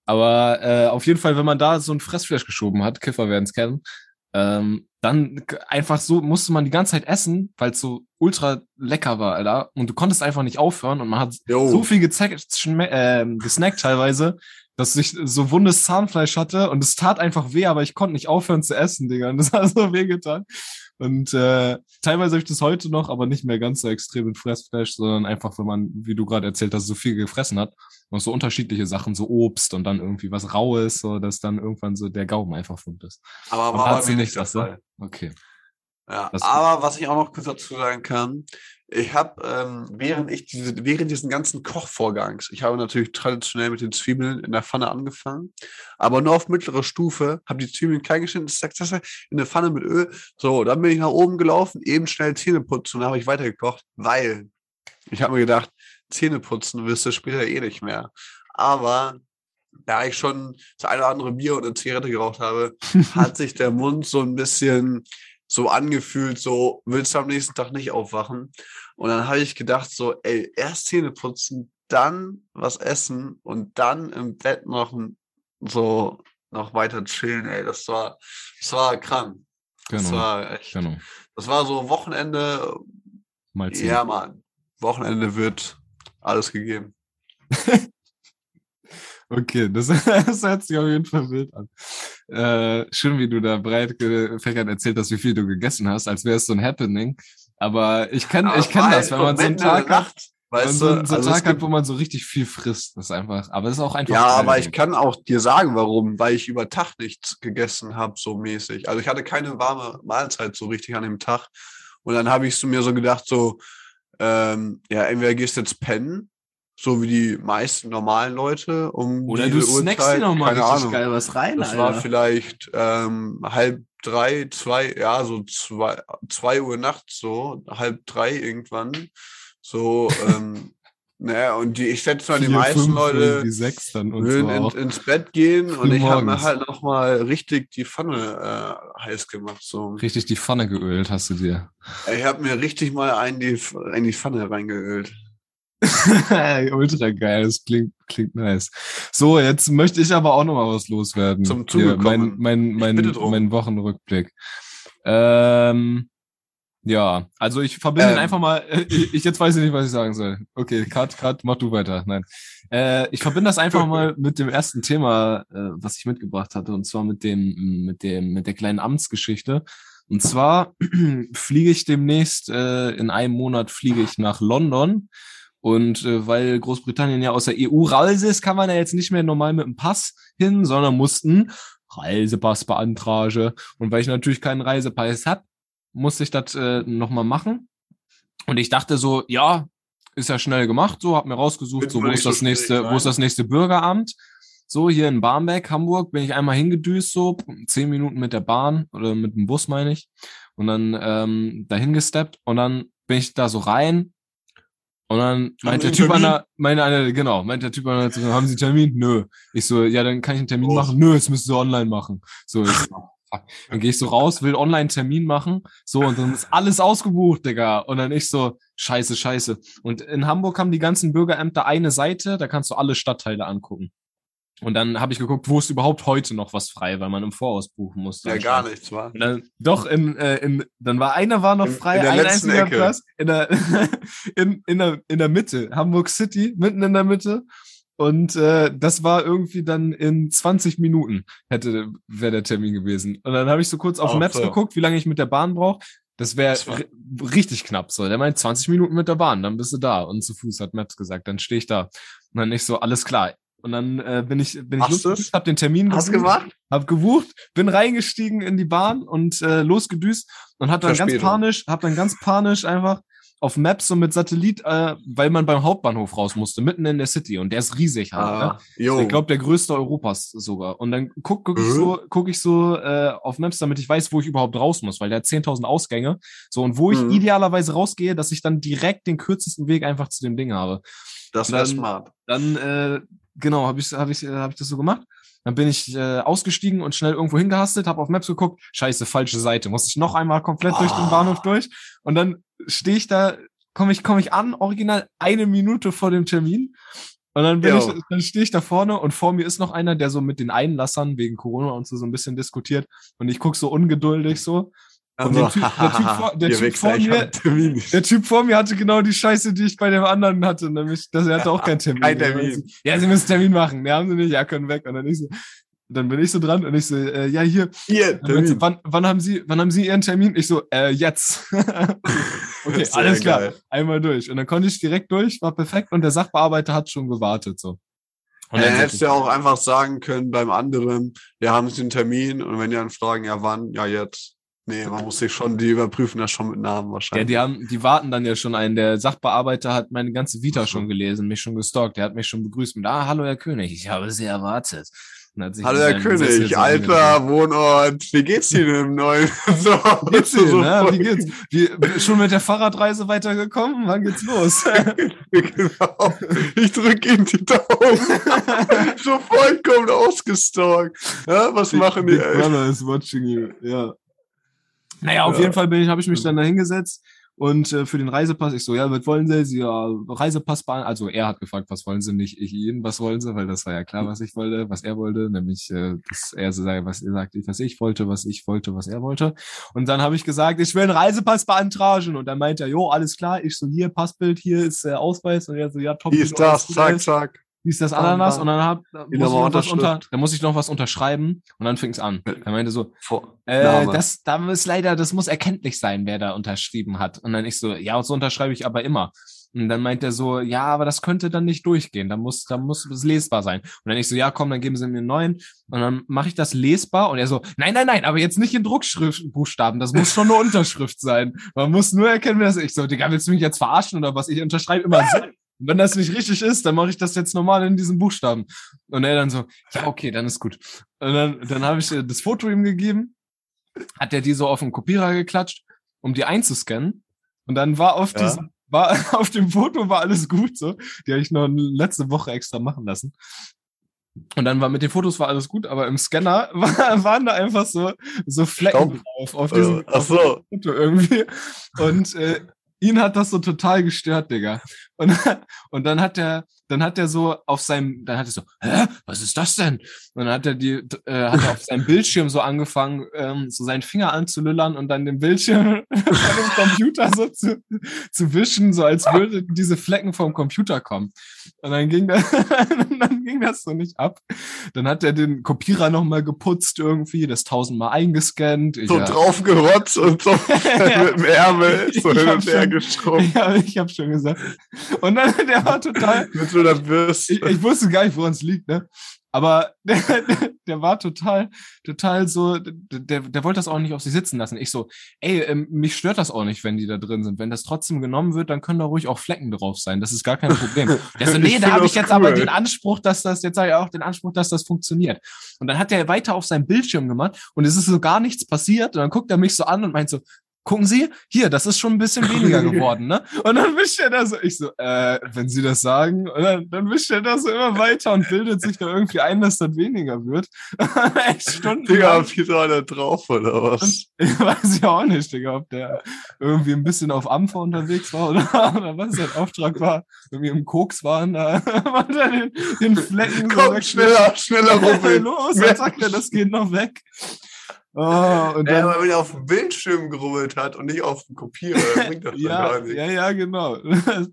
Aber äh, auf jeden Fall, wenn man da so ein Fressflash geschoben hat, Kiffer werden es kennen, ähm, dann einfach so musste man die ganze Zeit essen, weil es so ultra lecker war, Alter. Und du konntest einfach nicht aufhören und man hat Jo. so viel ähm, gesnackt teilweise, dass ich so wundes Zahnfleisch hatte und es tat einfach weh, aber ich konnte nicht aufhören zu essen, Digga. Und das hat so weh getan. Und äh, teilweise habe ich das heute noch, aber nicht mehr ganz so extrem mit Fressfleisch, sondern einfach, wenn man, wie du gerade erzählt hast, so viel gefressen hat und so unterschiedliche Sachen, so Obst und dann irgendwie was Raues, so dass dann irgendwann so der Gaumen einfach wund ist. Aber Und war sie nicht das? Fall. Okay. Ja, Das- aber was ich auch noch kurz dazu sagen kann, ich habe, ähm, während ich diese, während diesen ganzen Kochvorgangs, ich habe natürlich traditionell mit den Zwiebeln in der Pfanne angefangen, aber nur auf mittlere Stufe, habe die Zwiebeln klein geschnitten, zack, zack, in der Pfanne mit Öl. So, dann bin ich nach oben gelaufen, eben schnell Zähne putzen und habe ich weitergekocht, weil ich habe mir gedacht, Zähne putzen wirst du später eh nicht mehr. Aber da ich schon das eine oder andere Bier und eine Zigarette geraucht habe, hat sich der Mund so ein bisschen so angefühlt, so willst du am nächsten Tag nicht aufwachen. Und dann habe ich gedacht, so, ey, erst Zähne putzen, dann was essen und dann im Bett noch so noch weiter chillen, ey. Das war, das war krank. Das Genau. war echt. Genau. Das war so Wochenende, Mal zehn. ja, Mann. Wochenende wird alles gegeben. Okay, das, das hört sich auf jeden Fall wild an. Äh, schön, wie du da breit gefächert erzählt hast, wie viel du gegessen hast, als wäre es so ein Happening. Aber ich kenn, Aber ich war das, wenn man so einen Tag hat, Nacht, wenn man weißt so, einen- so einen also Tag gibt- hat, wo man so richtig viel frisst. Das ist einfach, aber das ist auch einfach. Ja, aber ich kann auch dir sagen, warum, weil ich über Tag nichts gegessen habe, so mäßig. Also ich hatte keine warme Mahlzeit so richtig an dem Tag. Und dann habe ich mir so gedacht, so, ähm, ja, entweder gehst du jetzt pennen, so wie die meisten normalen Leute, um Oder diese du snackst Uhrzeit, dir noch mal keine richtig Ahnung. geil was rein, Das Alter. war vielleicht ähm, halb drei, zwei, ja, so zwei, zwei Uhr nachts, so halb drei irgendwann. So, ähm, naja, und die, ich schätze mal, die meisten fünf, Leute irgendwie sechs dann und würden in, ins Bett gehen und ich habe mir halt noch mal richtig die Pfanne äh, heiß gemacht. So. Richtig die Pfanne geölt hast du dir. Ich habe mir richtig mal ein die, in die Pfanne reingeölt. Ultra geil, das klingt, klingt nice. So, jetzt möchte ich aber auch noch mal was loswerden. Zum Hier, Zuge mein, kommen. mein, mein, drum. mein Wochenrückblick. Ähm, ja, also ich verbinde Ähm. einfach mal, äh, ich, ich jetzt weiß ich nicht, was ich sagen soll. Okay, Cut, Cut, mach du weiter. Nein. Äh, ich verbinde das einfach mal mit dem ersten Thema, äh, was ich mitgebracht hatte, und zwar mit dem, mit dem, mit der kleinen Amtsgeschichte. Und zwar fliege ich demnächst, äh, in einem Monat fliege ich nach London. Und äh, weil Großbritannien ja aus der EU raus ist, kann man ja jetzt nicht mehr normal mit dem Pass hin, sondern mussten Reisepass beantrage. Und weil ich natürlich keinen Reisepass hab, musste ich das äh, nochmal machen. Und ich dachte so, ja, ist ja schnell gemacht, so, hab mir rausgesucht, so, wo ist das nächste, wo ist das nächste Bürgeramt? So, hier in Barmbek, Hamburg, bin ich einmal hingedüst, so, zehn Minuten mit der Bahn oder mit dem Bus, meine ich. Und dann ähm, dahin gesteppt und dann bin ich da so rein. Und dann meint Sie der Typ an Termin? der, meine, eine, genau, meint der Typ an der, haben Sie einen Termin? Nö. Ich so, ja, dann kann ich einen Termin Los. machen. Nö, jetzt müsst ihr online machen. So, ich so, fuck. Dann gehe ich so raus, will online einen Termin machen. So, und dann ist alles ausgebucht, Digga. Und dann ich so, scheiße, scheiße. Und in Hamburg haben die ganzen Bürgerämter eine Seite, da kannst du alle Stadtteile angucken. Und dann habe ich geguckt, wo ist überhaupt heute noch was frei, weil man im Voraus buchen musste. Ja, gar nichts, war. Dann, doch, in, äh, in, dann war einer war noch In- frei, in der ein letzten einziger Ecke. Platz in der, in, in, der, in der Mitte, Hamburg City, mitten in der Mitte. Und äh, das war irgendwie dann in 20 Minuten hätte wäre der Termin gewesen. Und dann habe ich so kurz auf Ach Maps so. geguckt, wie lange ich mit der Bahn brauche. Das wäre richtig knapp so. Der meint 20 Minuten mit der Bahn, dann bist du da. Und zu Fuß hat Maps gesagt, dann stehe ich da. Und dann nicht so, alles klar. Und dann äh, bin ich, bin ich losgedüst, hab den Termin Hast du gebucht, gemacht? hab gebucht, bin reingestiegen in die Bahn und äh, losgedüst und hab dann ganz panisch, hab dann ganz panisch einfach auf Maps so mit Satellit, äh, weil man beim Hauptbahnhof raus musste, mitten in der City und der ist riesig halt. ne? Ah, jo. Ich glaube, der größte Europas sogar. Und dann guck, guck ich Mhm. so, guck ich so äh, auf Maps, damit ich weiß, wo ich überhaupt raus muss, weil der hat 10.000 Ausgänge. So, und wo ich Mhm. idealerweise rausgehe, dass ich dann direkt den kürzesten Weg einfach zu dem Ding habe. das wäre smart. Dann, äh, genau, habe ich, hab ich, äh, hab ich das so gemacht. Dann bin ich äh, ausgestiegen und schnell irgendwo hingehastet, habe auf Maps geguckt, scheiße, falsche Seite. Muss ich noch einmal komplett durch den Oh. Bahnhof durch. Und dann stehe ich da, komme ich, komm ich an, original eine Minute vor dem Termin. Und dann bin ich, dann stehe ich da vorne und vor mir ist noch einer, der so mit den Einlassern wegen Corona und so so ein bisschen diskutiert. Und ich guck so ungeduldig so. Und der Typ- der Typ vor- der Typ mir-. Der Typ vor mir hatte genau die Scheiße, die ich bei dem anderen hatte, nämlich, dass er hatte auch keinen Termin. Kein Termin. Ja, sie müssen Termin machen. Ja, haben sie nicht, ja, können weg. Und dann ich so, dann bin ich so dran und ich so, äh, ja, hier, Hier, Termin. wann, wann haben Sie, wann haben Sie Ihren Termin? Ich so, äh, jetzt. okay, alles klar. geil. Einmal durch. Und dann konnte ich direkt durch, war perfekt und der Sachbearbeiter hat schon gewartet, so. Und dann dann hättest du ja auch einfach sagen können beim anderen, wir haben Sie einen Termin und wenn die dann fragen, ja wann, ja jetzt. Nee, man muss sich schon, die überprüfen das schon mit Namen ich, ja, wahrscheinlich. die haben, die warten dann ja schon ein. Der Sachbearbeiter hat meine ganze Vita so. schon gelesen, mich schon gestalkt. Der hat mich schon begrüßt mit, ah, hallo Herr König, ich habe Sie erwartet. Hallo Herr seinen Sessel König, so alter Wohnort, wie geht's Ihnen im neuen? So, Wie geht's so Ihnen, ne? voll- Wie geht's? Wie, schon mit der Fahrradreise weitergekommen? Wann geht's los? genau. Ich drücke Ihnen die Daumen. so vollkommen ausgestalkt. Ja, was machen die? Big? Brother is watching you, ja. Naja, auf Ja. jeden Fall bin ich, habe ich mich dann da hingesetzt und äh, für den Reisepass, ich so, ja, was wollen Sie? Sie, ja, Reisepass beantragen. Also er hat gefragt, was wollen Sie, nicht ich ihn, was wollen Sie, weil das war ja klar, was ich wollte, was er wollte, nämlich, äh, dass er so sagt, was er sagte, was ich wollte, was ich wollte, was er wollte. Und dann habe ich gesagt, ich will einen Reisepass beantragen. Und dann meint er, jo, alles klar, ich so, hier, Passbild, hier ist äh, Ausweis. Und er so, ja, top. Sieht aus, das, zack, zack. Hieß das Ananas und dann hab, da, muss ich noch was unter, Unterschrift. da muss ich noch was unterschreiben und dann fing es an. Er meinte so, äh, das, da muss leider, das muss erkenntlich sein, wer da unterschrieben hat. Und dann ich so, ja, so unterschreibe ich aber immer. Und dann meint er so, ja, aber das könnte dann nicht durchgehen. Da muss, da muss es lesbar sein. Und dann ich so, ja, komm, dann geben Sie mir einen neuen. Und dann mache ich das lesbar. Und er so, nein, nein, nein, aber jetzt nicht in Druckschriftbuchstaben. Das muss schon eine Unterschrift sein. Man muss nur erkennen, wer das ist. Ich so, Digga, willst du mich jetzt verarschen oder was? Ich unterschreibe immer so. Wenn das nicht richtig ist, dann mache ich das jetzt normal in diesen Buchstaben. Und er dann so, ja, okay, dann ist gut. Und dann, dann habe ich das Foto ihm gegeben, hat er die so auf den Kopierer geklatscht, um die einzuscannen. Und dann war auf Ja. diesem, war auf dem Foto war alles gut so. Die habe ich noch letzte Woche extra machen lassen. Und dann war mit den Fotos war alles gut, aber im Scanner war, waren da einfach so, so Flecken Staub. drauf auf diesem, Äh, ach so. Foto irgendwie. Und äh, ihn hat das so total gestört, Digga. Und, und dann hat er, dann hat er so auf seinem, dann hat er so, hä, was ist das denn? Und dann hat er die, äh, hat er auf seinem Bildschirm so angefangen, ähm, so seinen Finger anzulüllern und dann den Bildschirm von dem Computer so zu, zu wischen, so als würden diese Flecken vom Computer kommen. Und dann ging das, dann ging das so nicht ab. Dann hat er den Kopierer nochmal geputzt irgendwie, das tausendmal eingescannt. Ich, So ja, drauf gerotzt und so mit dem Ärmel so hin und her geschoben. ja, ich habe schon gesagt. Und dann, der war total, Einer Bürste. ich, ich wusste gar nicht, woran es liegt, ne? Aber der, der, der war total, total so, der, der wollte das auch nicht auf sich sitzen lassen. Ich so, ey, ähm, mich stört das auch nicht, wenn die da drin sind. Wenn das trotzdem genommen wird, dann können da ruhig auch Flecken drauf sein. Das ist gar kein Problem. Der so, nee, da habe ich jetzt cool. aber den Anspruch, dass das, jetzt habe ich auch den Anspruch, dass das funktioniert. Und dann hat er weiter auf seinem Bildschirm gemacht und es ist so gar nichts passiert. Und dann guckt er mich so an und meint so, gucken Sie, hier, das ist schon ein bisschen weniger geworden, ne? Und dann wischt er da so, ich so, äh, wenn Sie das sagen, und dann, dann wischt er da so immer weiter und bildet sich da irgendwie ein, dass das weniger wird. Echt Stunden. Digga, wie der drauf oder was? Ich weiß ja auch nicht, Digga, ob der irgendwie ein bisschen auf Ampfer unterwegs war oder, oder was sein Auftrag war. Irgendwie im Koks waren, da war er den, den Flecken Komm, weg- schneller, schneller, Robin. Los, dann sagt er, das geht noch weg. Oh, und Ja, dann, aber wenn er auf dem Bildschirm gerubbelt hat und nicht auf dem Kopierer, ja, ja, ja, genau.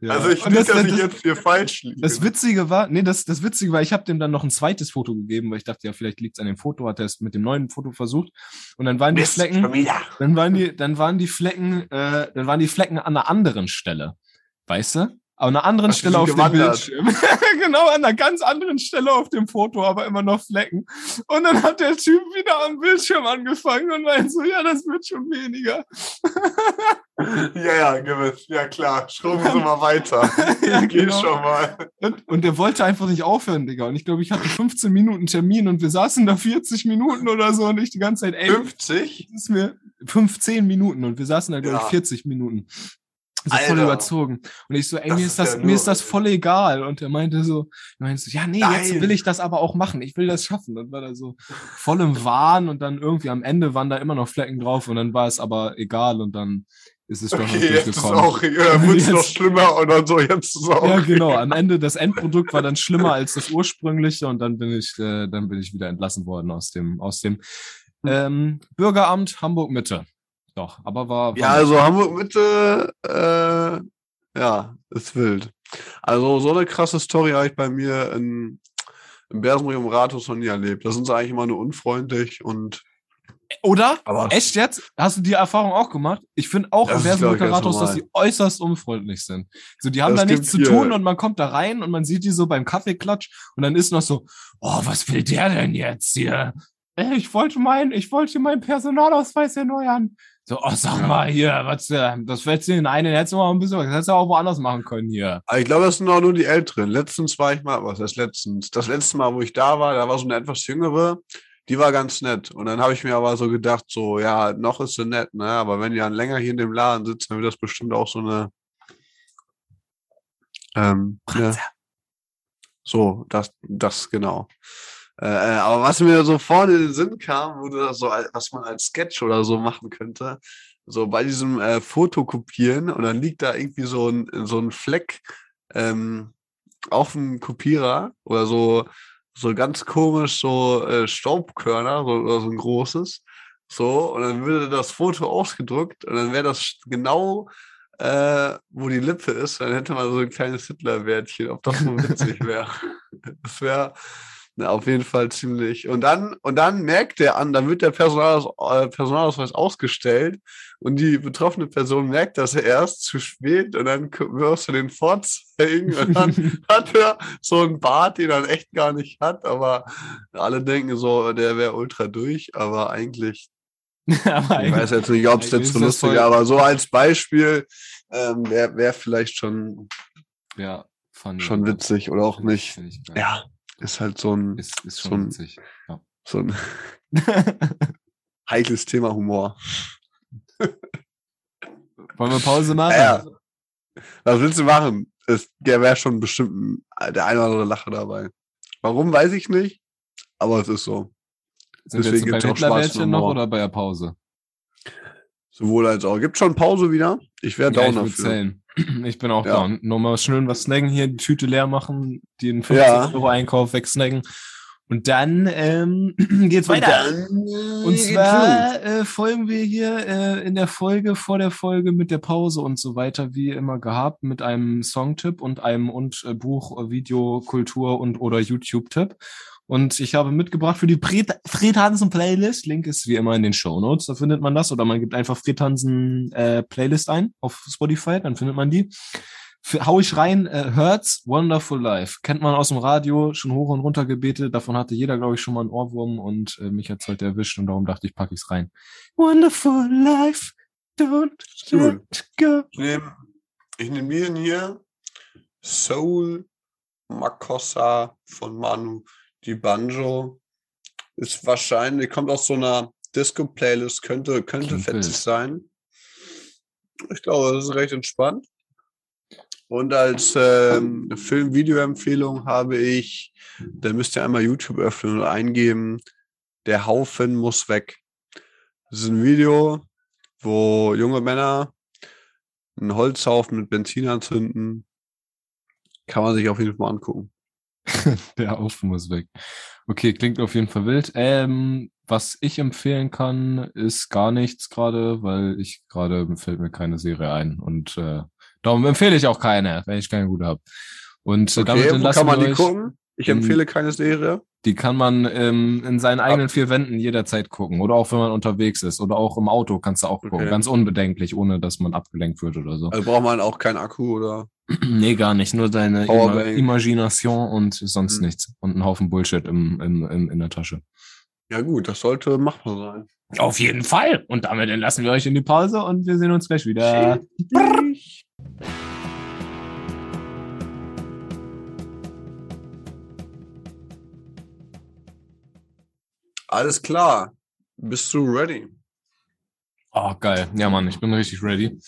Ja. Also ich nicht, das, dass ich das, jetzt hier falsch liege. das Witzige war, nee, das, das Witzige war, ich habe dem dann noch ein zweites Foto gegeben, weil ich dachte, ja, vielleicht liegt's an dem Foto, hat er es mit dem neuen Foto versucht. Und dann waren die Mist, Flecken, schon wieder. dann waren die, dann waren die Flecken, äh, dann waren die Flecken an einer anderen Stelle. Weißt du? An einer anderen die Stelle auf dem. Bildschirm. genau, an einer ganz anderen Stelle auf dem Foto, aber immer noch Flecken. Und dann hat der Typ wieder am Bildschirm angefangen und meint so, ja, das wird schon weniger. Ja, ja, gewiss. Ja, klar. Schrauben Sie mal weiter. Ja, Geht genau. schon mal. Und, und der wollte einfach nicht aufhören, Digga. Und ich glaube, ich hatte 15 Minuten Termin und wir saßen da 40 Minuten oder so und ich die ganze Zeit, ey, 50? das ist mir 15 Minuten und wir saßen da, glaube ich, Ja. 40 Minuten. So voll Alter. überzogen. Und ich so, ey, Das mir ist das, ja mir ist das voll egal. Und er meinte so, meinte so, ja, nee, jetzt Nein. will ich das aber auch machen. Ich will das schaffen. Und war da so voll im Wahn und dann irgendwie am Ende waren da immer noch Flecken drauf und dann war es aber egal und dann ist es doch noch Okay, jetzt ist auch, ja, wird es Jetzt- noch schlimmer und dann so, jetzt ist auch. Ja, genau. Am Ende das Endprodukt war dann schlimmer als das ursprüngliche und dann bin ich, äh, dann bin ich wieder entlassen worden aus dem, aus dem ähm, Bürgeramt Hamburg Mitte. Doch, aber war, war Ja, also Hamburg Mitte, äh, ja, ist wild. Also so eine krasse Story habe ich bei mir in, im Bersenbrück im Rathaus noch nie erlebt. Da sind sie eigentlich immer nur unfreundlich und oder? aber Echt jetzt? Hast du die Erfahrung auch gemacht? Ich finde auch im ganz Rathaus, dass die äußerst unfreundlich sind. So, die haben Das da nichts zu tun und man kommt da rein und man sieht die so beim Kaffeeklatsch und dann ist noch so, oh, was will der denn jetzt hier? Ey, ich wollte mein, ich wollte meinen Personalausweis erneuern. So, oh, sag mal hier, was, äh, das fällt dir in einen, hättest du mal ein bisschen, das hättest du auch woanders machen können hier. Ich glaube, das sind auch nur die Älteren. Letztens war ich mal, was heißt letztens? Das letzte Mal, wo ich da war, da war so eine etwas jüngere, die war ganz nett. Und dann habe ich mir aber so gedacht, so, ja, noch ist sie nett, ne? Aber wenn die dann länger hier in dem Laden sitzt, dann wird das bestimmt auch so eine. Ähm, ja. So, das, das genau. Äh, äh, aber was mir sofort in den Sinn kam, das so, was man als Sketch oder so machen könnte, so bei diesem äh, Fotokopieren und dann liegt da irgendwie so ein, so ein Fleck ähm, auf dem Kopierer oder so, so ganz komisch so äh, Staubkörner so, oder so ein großes. So, und dann würde das Foto ausgedruckt und dann wäre das genau, äh, wo die Lippe ist, dann hätte man so ein kleines Hitlerbärtchen, ob das so witzig wäre. Das wäre na, auf jeden Fall ziemlich. Und dann, und dann merkt der an, dann wird der Personalaus, äh, Personalausweis ausgestellt und die betroffene Person merkt das erst zu spät und dann wirst du den vorzeigen und dann hat er so einen Bart, den er echt gar nicht hat, aber alle denken so, der wäre ultra durch, aber eigentlich, Aber ich weiß jetzt nicht, ob es jetzt so lustig ist, aber so als Beispiel ähm, wäre wär vielleicht schon, ja, schon witzig oder auch nicht. Ja, ist halt so ein, Ist, ist so schon ein- witzig. Ja. so ein heikles Thema Humor. Wollen wir Pause machen? Ja. Was willst du machen? Es, der wäre schon bestimmt ein- der eine oder andere Lache dabei. Warum, weiß ich nicht, aber es ist so. Sind wir deswegen jetzt gibt's beim Hitlerbärtchen noch Humor. oder bei der Pause? Sowohl als auch. Gibt schon Pause wieder? Ich wäre Ja, down ich würde dafür. Ich bin auch Ja. down. Nochmal schön was snacken hier, die Tüte leer machen, den 50 Ja. Euro Einkauf wegsnacken. Und dann ähm, geht's weiter. dann, Und geht's los. zwar äh, folgen wir hier äh, in der Folge, vor der Folge mit der Pause und so weiter, wie immer gehabt, mit einem Songtipp und einem und äh, Buch, äh, Video, Kultur und oder YouTube-Tipp. Und ich habe mitgebracht für die Fred, Hansen Playlist. Link ist wie immer in den Show Notes. Da findet man das. Oder man gibt einfach Fred Hansen äh, Playlist ein auf Spotify, dann findet man die. Für, hau ich rein, äh, Hurts Wonderful Life. Kennt man aus dem Radio, schon hoch und runter gebetet. Davon hatte jeder, glaube ich, schon mal einen Ohrwurm und äh, mich hat's heute erwischt und darum dachte ich, packe ich's rein. Wonderful Life, don't Cool. let go. Ich nehme ich nehm diesen hier. Soul Makossa von Manu Di Banjo. Ist wahrscheinlich, kommt aus so einer Disco-Playlist, könnte, könnte Klingt fetzig wild. sein. Ich glaube, das ist recht entspannt. Und als ähm, Film-Video-Empfehlung habe ich, da müsst ihr einmal YouTube öffnen und eingeben, der Haufen muss weg. Das ist ein Video, wo junge Männer einen Holzhaufen mit Benzin anzünden. Kann man sich auf jeden Fall mal angucken. der Haufen muss weg. Okay, klingt auf jeden Fall wild. Ähm, was ich empfehlen kann, ist gar nichts gerade, weil ich gerade fällt mir keine Serie ein und äh, darum empfehle ich auch keine, wenn ich keine gute habe. Und äh, Okay, damit wo kann man die euch. gucken? Ich empfehle keine Serie. Die kann man ähm, in seinen eigenen vier Wänden jederzeit gucken oder auch wenn man unterwegs ist oder auch im Auto kannst du auch gucken, Okay. ganz unbedenklich, ohne dass man abgelenkt wird oder so. Also braucht man auch keinen Akku oder. nee, gar nicht, nur deine Ima. Imagination und sonst Hm. nichts und ein Haufen Bullshit im, im, im, in der Tasche. Ja gut, das sollte machbar sein. Auf jeden Fall. Und damit entlassen wir euch in die Pause und wir sehen uns gleich wieder. Alles klar. Bist du ready? Oh, geil. Ja, Mann, ich bin richtig ready.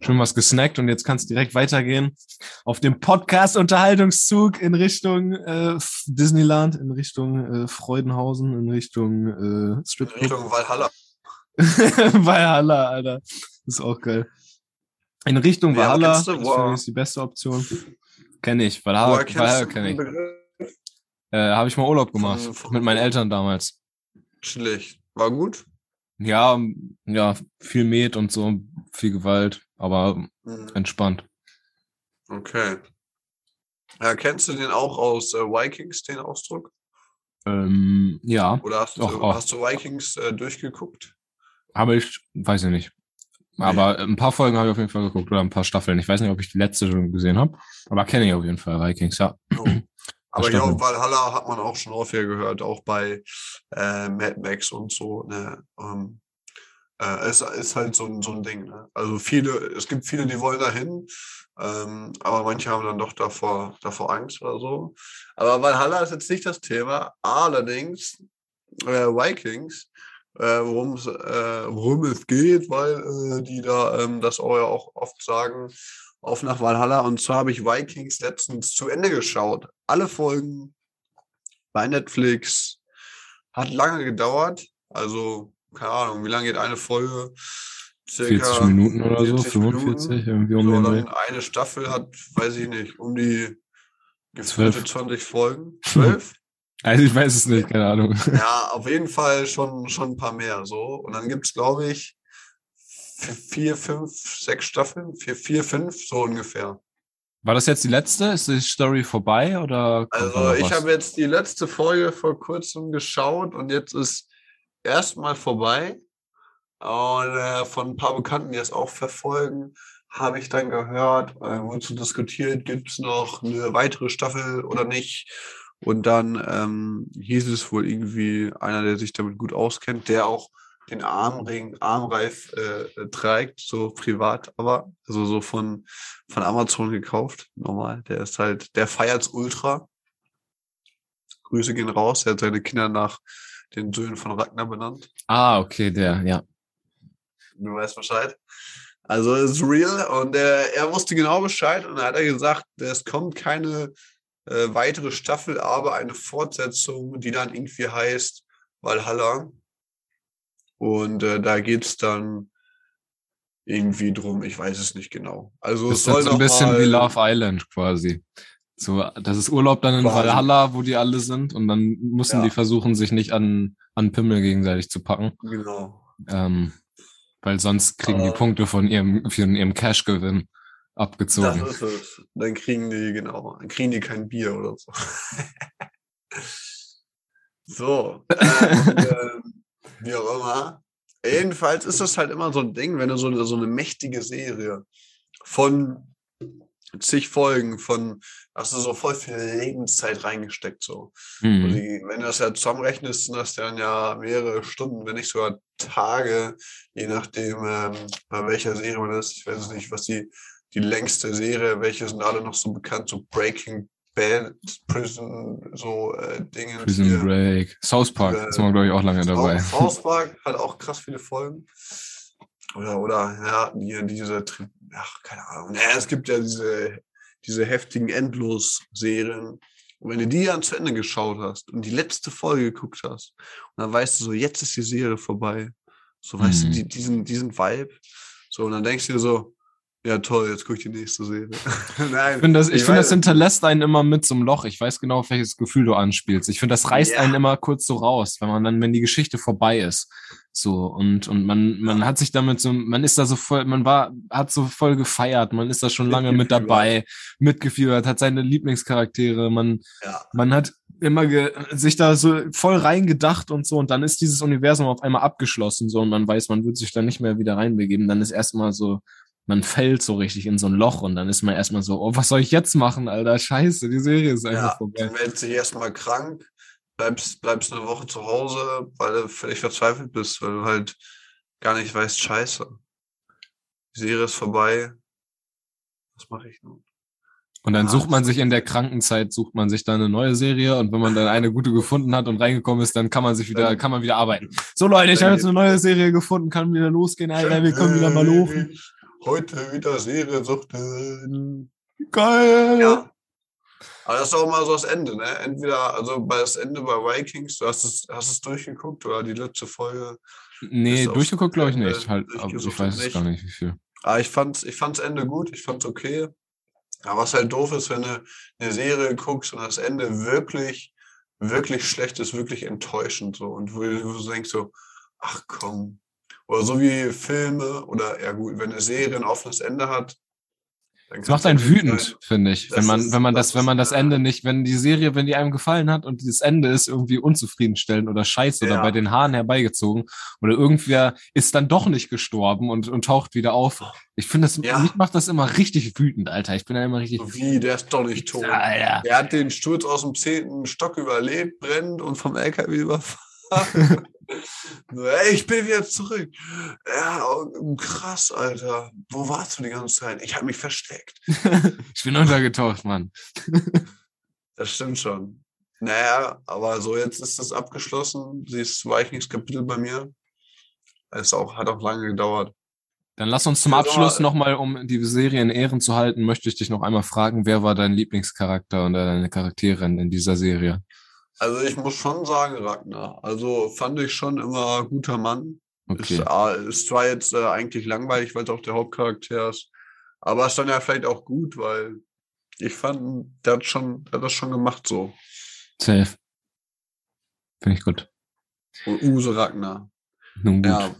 Schon was gesnackt und jetzt kann es direkt weitergehen auf dem Podcast-Unterhaltungszug in Richtung äh, Disneyland, in Richtung äh, Freudenhausen, in Richtung äh, In Stripclub. Richtung Valhalla. Valhalla, Alter. Das ist auch geil. In Richtung Ja, Valhalla, finde ich die beste Option. Kenne ich. Valhalla, Valhalla kenne ich. Äh, Habe ich mal Urlaub gemacht. Von- von- mit meinen Eltern damals. Schlecht. War gut? Ja, ja, viel Met und so, viel Gewalt, aber Mhm. entspannt. Okay. Ja, kennst du den auch aus äh, Vikings, den Ausdruck? Ähm, ja, Oder hast, Doch, du, auch. hast du Vikings äh, durchgeguckt? habe ich, weiß ich nicht. Aber ein paar Folgen habe ich auf jeden Fall geguckt oder ein paar Staffeln. Ich weiß nicht, ob ich die letzte schon gesehen habe, aber kenne ich auf jeden Fall Vikings, ja. Oh. Aber ich Staffeln. glaube, Valhalla hat man auch schon häufiger gehört, auch bei äh, Mad Max und so. Ne? Ähm, äh, es ist halt so ein, so ein Ding. Ne? Also viele, es gibt viele, die wollen dahin, ähm, aber manche haben dann doch davor, davor Angst oder so. Aber Valhalla ist jetzt nicht das Thema. Allerdings äh, Vikings, äh, worum es äh, geht, weil äh, die da ähm, das auch ja auch oft sagen, auf nach Valhalla. Und zwar habe ich Vikings letztens zu Ende geschaut. Alle Folgen bei Netflix. Hat lange gedauert. Also, keine Ahnung, wie lange geht eine Folge? Circa 40 Minuten oder so, 40 45, Minuten. irgendwie um So, den eine Staffel hat, weiß ich nicht, um die gefühlte Zwölf. 20 Folgen. 12? Also ich weiß es nicht, keine Ahnung. Ja, auf jeden Fall schon, schon ein paar mehr so. Und dann gibt's glaube ich, vier, fünf, sechs Staffeln, vier, vier, fünf, so ungefähr. War das jetzt die letzte? Ist die Story vorbei oder? Also ich habe jetzt die letzte Folge vor kurzem geschaut und jetzt ist erstmal vorbei. Und äh, von ein paar Bekannten, die das auch verfolgen, habe ich dann gehört, äh, wurde so diskutiert, gibt's noch eine weitere Staffel oder nicht? Und dann ähm, hieß es wohl irgendwie einer, der sich damit gut auskennt, der auch den Armring, Armreif äh, trägt, so privat, aber also so von von Amazon gekauft, normal. Der ist halt, der feiert's ultra. Grüße gehen raus. Er hat seine Kinder nach den Söhnen von Ragnar benannt. Ah, okay, der, ja. Du weißt Bescheid. Also es ist real und äh, er wusste genau Bescheid und dann hat er gesagt, es kommt keine äh, weitere Staffel, aber eine Fortsetzung, die dann irgendwie heißt Valhalla. Und äh, da geht's dann irgendwie drum, ich weiß es nicht genau. Also Das es ist soll so ein bisschen wie Love Island quasi. So, das ist Urlaub dann in Quasi. Valhalla, wo die alle sind und dann müssen Ja. die versuchen, sich nicht an, an Pimmel gegenseitig zu packen. Genau. Ähm, weil sonst kriegen die Äh. Punkte von ihrem, von ihrem Cash-Gewinn abgezogen. Das ist es. Dann kriegen die, genau, dann kriegen die kein Bier oder so. so. Äh, wie auch immer. Jedenfalls ist das halt immer so ein Ding, wenn du so eine, so eine mächtige Serie von zig Folgen, von, hast du so voll viel Lebenszeit reingesteckt, so. Und Hm. die, wenn du das ja zusammenrechnest, sind das dann ja mehrere Stunden, wenn nicht sogar Tage, je nachdem, ähm, bei welcher Serie man ist. Ich weiß es nicht, was die, die längste Serie, welche sind alle noch so bekannt, so Breaking Bad, Prison, so äh, Dinge. Prison hier. Break. South Park Äh, ist man, glaube ich, auch lange dabei. South Park hat auch krass viele Folgen. Oder, oder, ja, die, diese, ach, keine Ahnung. Ja, es gibt ja diese, diese heftigen Endlos-Serien. Und wenn du die dann zu Ende geschaut hast und die letzte Folge geguckt hast, und dann weißt du so, jetzt ist die Serie vorbei. So, weißt Mhm. du, die, diesen, diesen Vibe. So, und dann denkst du dir so, ja toll, jetzt guck ich die nächste Serie. Nein, Ich finde, das, ich finde, das hinterlässt einen immer mit so einem Loch. Ich weiß genau, auf welches Gefühl du anspielst. Ich finde, das reißt Ja. einen immer kurz so raus, wenn man dann, wenn die Geschichte vorbei ist. So, und, und man, man hat sich damit so, man ist da so voll, man war, hat so voll gefeiert, man ist da schon lange mit dabei, mitgefiebert, hat seine Lieblingscharaktere, man, ja. man hat immer ge sich da so voll reingedacht und so und dann ist dieses Universum auf einmal abgeschlossen so und man weiß, man wird sich da nicht mehr wieder reinbegeben, dann ist erstmal so, man fällt so richtig in so ein Loch und dann ist man erstmal so, oh, was soll ich jetzt machen, Alter? Scheiße, die Serie ist einfach Ja, vorbei. du meldest dich erstmal krank, bleibst, bleibst eine Woche zu Hause, weil du völlig verzweifelt bist, weil du halt gar nicht weißt, scheiße. Die Serie ist vorbei. Was mache ich nun? Und dann sucht man sich in der Krankenzeit, sucht man sich dann eine neue Serie und wenn man dann eine gute gefunden hat und reingekommen ist, dann kann man sich wieder, kann man wieder arbeiten. So Leute, ich habe jetzt eine neue Serie gefunden, kann wieder losgehen, Alter, wir können wieder mal laufen. Heute wieder Serie suchten. Geil! Ja. Aber das ist auch mal so das Ende, ne? Entweder, also bei das Ende bei Vikings, du hast es, hast es durchgeguckt oder die letzte Folge. Nee, durchgeguckt glaube ich Ende nicht. Halt, ich weiß es gar nicht, wie viel. Aber ich fand's, ich fand's Ende gut, ich fand's okay. Aber was halt doof ist, wenn du eine Serie guckst und das Ende wirklich, wirklich schlecht ist, wirklich enttäuschend so. Und wo du denkst so, ach komm. Oder so wie Filme oder, ja gut, wenn eine Serie ein offenes Ende hat, dann Es macht einen ja wütend, finde ich. Das Wenn man, ist- wenn man das das, wenn man das Ende nicht, wenn die Serie, wenn die einem gefallen hat und das Ende ist irgendwie unzufriedenstellend oder scheiße oder Ja. bei den Haaren herbeigezogen oder irgendwer ist dann doch nicht gestorben und, und taucht wieder auf. Ich finde das, Ja. mich macht das immer richtig wütend, Alter. Ich bin da immer richtig. Wie, der ist doch nicht tot. Alter. Der hat den Sturz aus dem zehnten Stock überlebt, brennt und vom LKW überfahren. ich bin wieder zurück. Ja, krass, Alter. Wo warst du die ganze Zeit? Ich habe mich versteckt. ich bin untergetaucht, Mann. Das stimmt schon. Naja, aber so jetzt ist das abgeschlossen. Siehst Vikings Kapitel bei mir. Es auch, hat auch lange gedauert. Dann lass uns zum Abschluss nochmal, um die Serie in Ehren zu halten, möchte ich dich noch einmal fragen, wer war dein Lieblingscharakter und deine Charaktere in in dieser Serie? Also ich muss schon sagen, Ragnar. Also fand ich schon immer guter Mann. Okay. Ist, ah, ist zwar jetzt äh, eigentlich langweilig, weil es auch der Hauptcharakter ist, aber ist dann ja vielleicht auch gut, weil ich fand, der hat schon, der hat das schon gemacht so. Safe. Finde ich gut. Und Use Ragnar. Nun gut. Ja.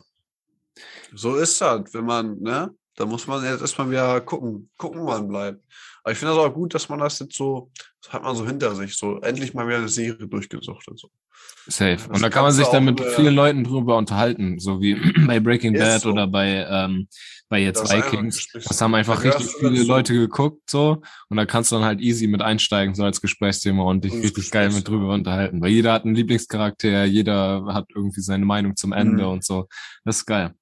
So ist das, wenn man, ne? Da muss man jetzt erstmal wieder gucken, gucken, wo man bleibt. Aber ich finde das auch gut, dass man das jetzt so, das hat man so hinter sich, so endlich mal wieder eine Serie durchgesuchtet. So. Safe. Das Und da kann man sich dann mit äh, vielen Leuten drüber unterhalten, so wie bei Breaking Bad so. oder bei, ähm, bei jetzt Das Vikings. Das haben einfach richtig viele. Leute geguckt, so. Und da kannst du dann halt easy mit einsteigen, so als Gesprächsthema und dich Und richtig geil mit drüber unterhalten. Weil jeder hat einen Lieblingscharakter, jeder hat irgendwie seine Meinung zum Ende Mhm. und so. Das ist geil.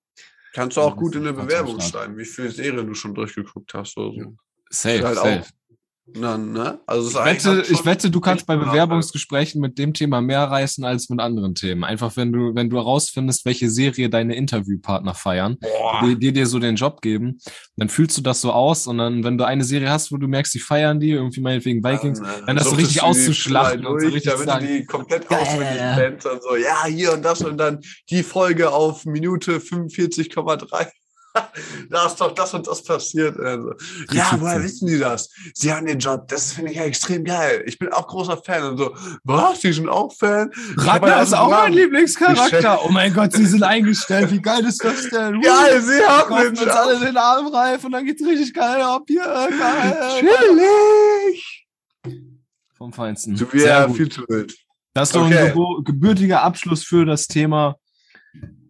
Kannst du auch gut in eine ganz Bewerbung schreiben, wie viele Serien du schon durchgeguckt hast oder so. Safe, halt safe. Na, ne? Also Ich wette, ich wette, du kannst bei Bewerbungsgesprächen mit dem Thema mehr reißen als mit anderen Themen. Einfach wenn du, wenn du herausfindest, welche Serie deine Interviewpartner feiern, die, die dir so den Job geben, dann fühlst du das so aus und dann, wenn du eine Serie hast, wo du merkst, die feiern die, irgendwie meinetwegen Vikings, Dann, äh, dann das so richtig auszuschlachten Filme und so durch, richtig damit sagen, du die komplett auswendig kennst und so, ja, hier und das und dann die Folge auf Minute 45,3. da ist doch das und das passiert. Also, ja, woher wissen die das? Sie haben den Job, das finde ich ja extrem geil. Ich bin auch großer Fan und so, was, die sind auch Fan? Ragnar ist auch mein. Lieblingscharakter. Oh mein Gott, sie sind eingestellt. Wie geil ist das denn? Geil, sie haben den uns alle den Armreif und dann geht's richtig geil ab hier. Geil. Chillig. Vom Feinsten. Er gut. viel zu wild. Das ist doch Okay. ein gebürtiger Abschluss für das Thema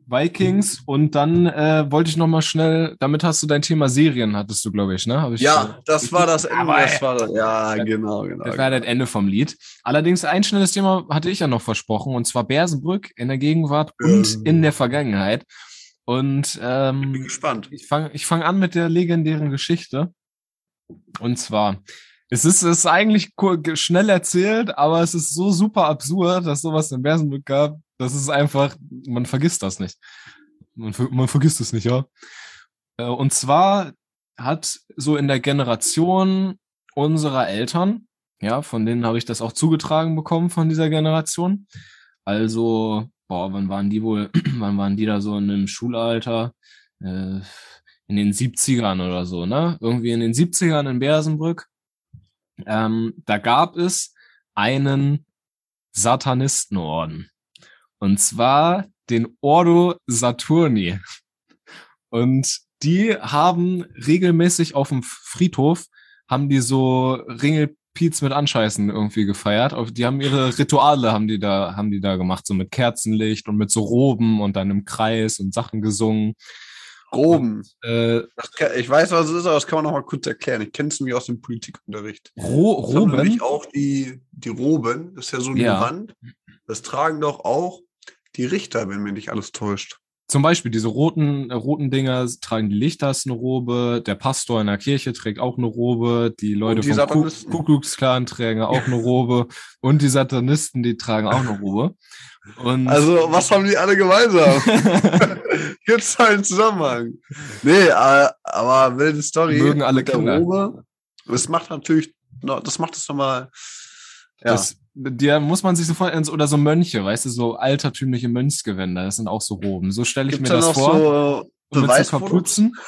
Vikings. Und dann äh, wollte ich noch mal schnell, damit hast du dein Thema Serien, hattest du, glaube ich, ne? Hab ich, Ja, das war das Ende. Das war das, ja, genau, genau. Das war das Ende vom Lied. Allerdings ein schnelles Thema hatte ich ja noch versprochen, und zwar Bersenbrück in der Gegenwart und Ähm. in der Vergangenheit. Und bin ähm, gespannt. ich fange ich fang an mit der legendären Geschichte. Und zwar, es ist, es ist eigentlich schnell erzählt, aber es ist so super absurd, dass sowas in Bersenbrück gab. Das ist einfach, man vergisst das nicht. man, man vergisst es nicht, ja. Äh, und zwar hat so in der Generation unserer Eltern, ja, von denen habe ich das auch zugetragen bekommen von dieser Generation. Also, boah, wann waren die wohl, wann waren die da so in einem Schulalter? Äh, in den 70ern oder so, ne? Irgendwie in den 70ern in Bersenbrück. Ähm, da gab es einen Satanistenorden. Und zwar den Ordo Saturni. Und die haben regelmäßig auf dem Friedhof, haben die so Ringelpiez mit Anscheißen irgendwie gefeiert. Die haben ihre Rituale, haben die da, haben die da gemacht, so mit Kerzenlicht und mit so Roben und dann im Kreis und Sachen gesungen. Roben. Und, äh, ich weiß, was es ist, aber das kann man noch mal kurz erklären. Ich kenne es nämlich aus dem Politikunterricht. Ro Roben? auch die, die Roben, das ist ja so ein Ja. Gewand. Das tragen doch auch die Richter, wenn mir nicht alles täuscht. Zum Beispiel diese roten, äh, roten Dinger tragen die Lichter ist eine Robe, der Pastor in der Kirche trägt auch eine Robe, die Leute die vom Ku Klux Klan tragen auch eine Robe und die Satanisten, die tragen auch eine Robe. Und Also, was haben die alle gemeinsam? Gibt es einen Zusammenhang? Nee, äh, aber wilde Story. Mögen alle mit der Kinder. Robe. Das macht natürlich, das macht es nochmal. Ja. das, der muss man sich so vorstellen, oder so Mönche, weißt du, so altertümliche Mönchsgewänder, das sind auch so Roben. So stelle ich Gibt's mir da das vor. so und mit so? Kapuzen.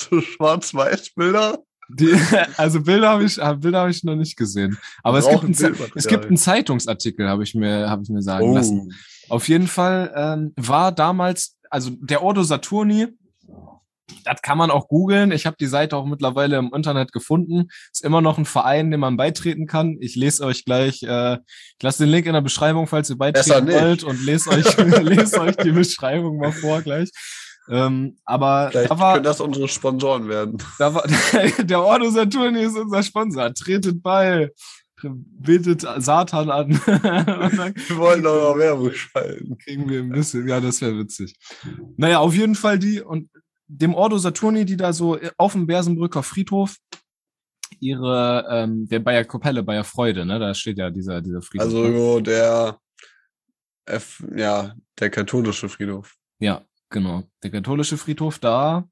So Schwarz-Weiß-Bilder? Die, also Bilder habe ich, Bilder habe ich noch nicht gesehen. Aber es gibt, Bildmaterial. es gibt einen Zeitungsartikel, habe ich mir, habe ich mir sagen lassen. Oh. Auf jeden Fall ähm, war damals, also der Ordo Saturni, das kann man auch googeln. Ich habe die Seite auch mittlerweile im Internet gefunden. Ist immer noch ein Verein, dem man beitreten kann. Ich lese euch gleich, äh, ich lasse den Link in der Beschreibung, falls ihr beitreten wollt und lest euch, lest euch die Beschreibung mal vor gleich. Ähm, aber Vielleicht da war, können das unsere Sponsoren werden. da war der Ordo Saturni ist unser Sponsor. Tretet bei, betet Satan an. Wir wollen doch noch Werbung schalten. kriegen wir ein bisschen. Ja, das wäre witzig. Naja, auf jeden Fall die und dem Ordo Saturni, die da so auf dem Bersenbrücker Friedhof ihre, ähm, der Bayer Kapelle, Bayer Freude, ne, da steht ja dieser, dieser Friedhof. Also ne? der, F, ja, der katholische Friedhof. Ja, genau. Der katholische Friedhof, da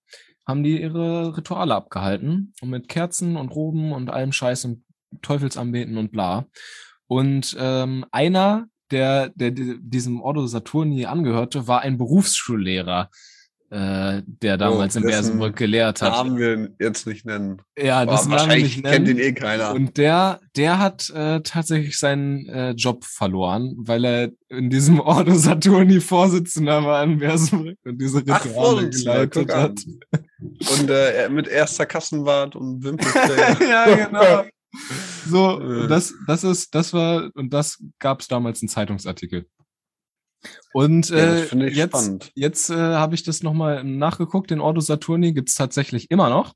haben die ihre Rituale abgehalten und mit Kerzen und Roben und allem Scheiß und Teufelsanbeten und bla. Und ähm, einer, der, der di- diesem Ordo Saturni angehörte, war ein Berufsschullehrer, äh, der damals in Oh, dessen Bersenbrück gelehrt hat. Namen wir jetzt nicht nennen. Ja, Aber das wahrscheinlich nicht kennt ihn nennen. eh keiner. Und der, der hat äh, tatsächlich seinen äh, Job verloren, weil er in diesem Ordo Saturni Vorsitzender war in Bersenbrück und diese Rituale geleitet hat. Und äh, mit erster Kassenwart und Wimpelspray. ja, genau. So, Äh. das, das ist, das war, und das gab es damals einen Zeitungsartikel. Und Ja, äh, ich jetzt, spannend. jetzt äh, habe ich das nochmal nachgeguckt, den Ordo Saturni gibt's tatsächlich immer noch.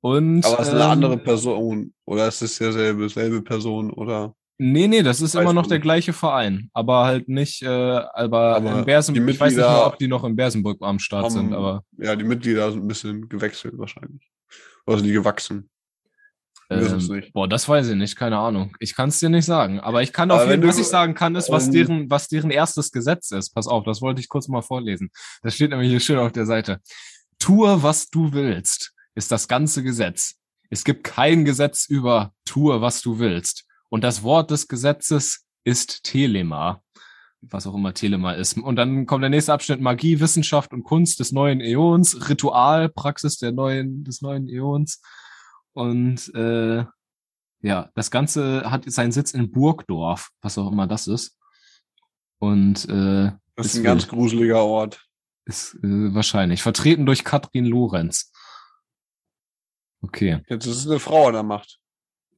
Und, Aber es ist eine ähm, andere Person. Oder es ist derselbe, selbe Person oder. Nee, nee, das ist immer noch der gleiche Verein, aber halt nicht, äh, aber, Aber in Bersen, die ich weiß nicht mehr, ob die noch in Bersenbrück am Start sind, haben- aber Ja, die Mitglieder sind ein bisschen gewechselt wahrscheinlich. Oder sind die gewachsen? Ähm, boah, das weiß ich nicht, keine Ahnung. Ich kann es dir nicht sagen, aber ich kann auf jeden wenn was ich sagen kann, ist, was ähm, deren, was deren erstes Gesetz ist. Pass auf, das wollte ich kurz mal vorlesen. Das steht nämlich hier schön auf der Seite. Tue, was du willst, ist das ganze Gesetz. Es gibt kein Gesetz über tue, was du willst. Und das Wort des Gesetzes ist Telema. Was auch immer Telema ist. Und dann kommt der nächste Abschnitt Magie, Wissenschaft und Kunst des neuen Äons, Ritual, Praxis der neuen, des neuen Äons. Und äh, ja, das Ganze hat seinen Sitz in Burgdorf, was auch immer das ist. Und äh, Das ist ein ganz gruseliger Ort. ist äh, wahrscheinlich vertreten durch Katrin Lorenz. Okay, Jetzt ist es eine Frau an der Macht.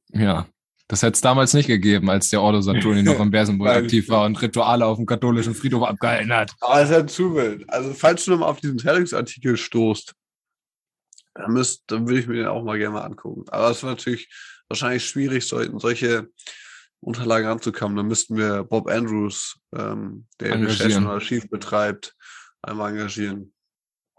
ja. Das hätte es damals nicht gegeben, als der Ordo Saturni noch in Bersenburg aktiv war und Rituale auf dem katholischen Friedhof abgehalten hat. Aber es ist ja zu wild. Also, falls du nochmal auf diesen Zeitungsartikel stoßt, dann, müsst, dann würde ich mir den auch mal gerne mal angucken. Aber es ist natürlich wahrscheinlich schwierig, so, solche Unterlagen ranzukommen. Dann müssten wir Bob Andrews, ähm, der Engagieren. Recherche und Archiv betreibt, einmal engagieren.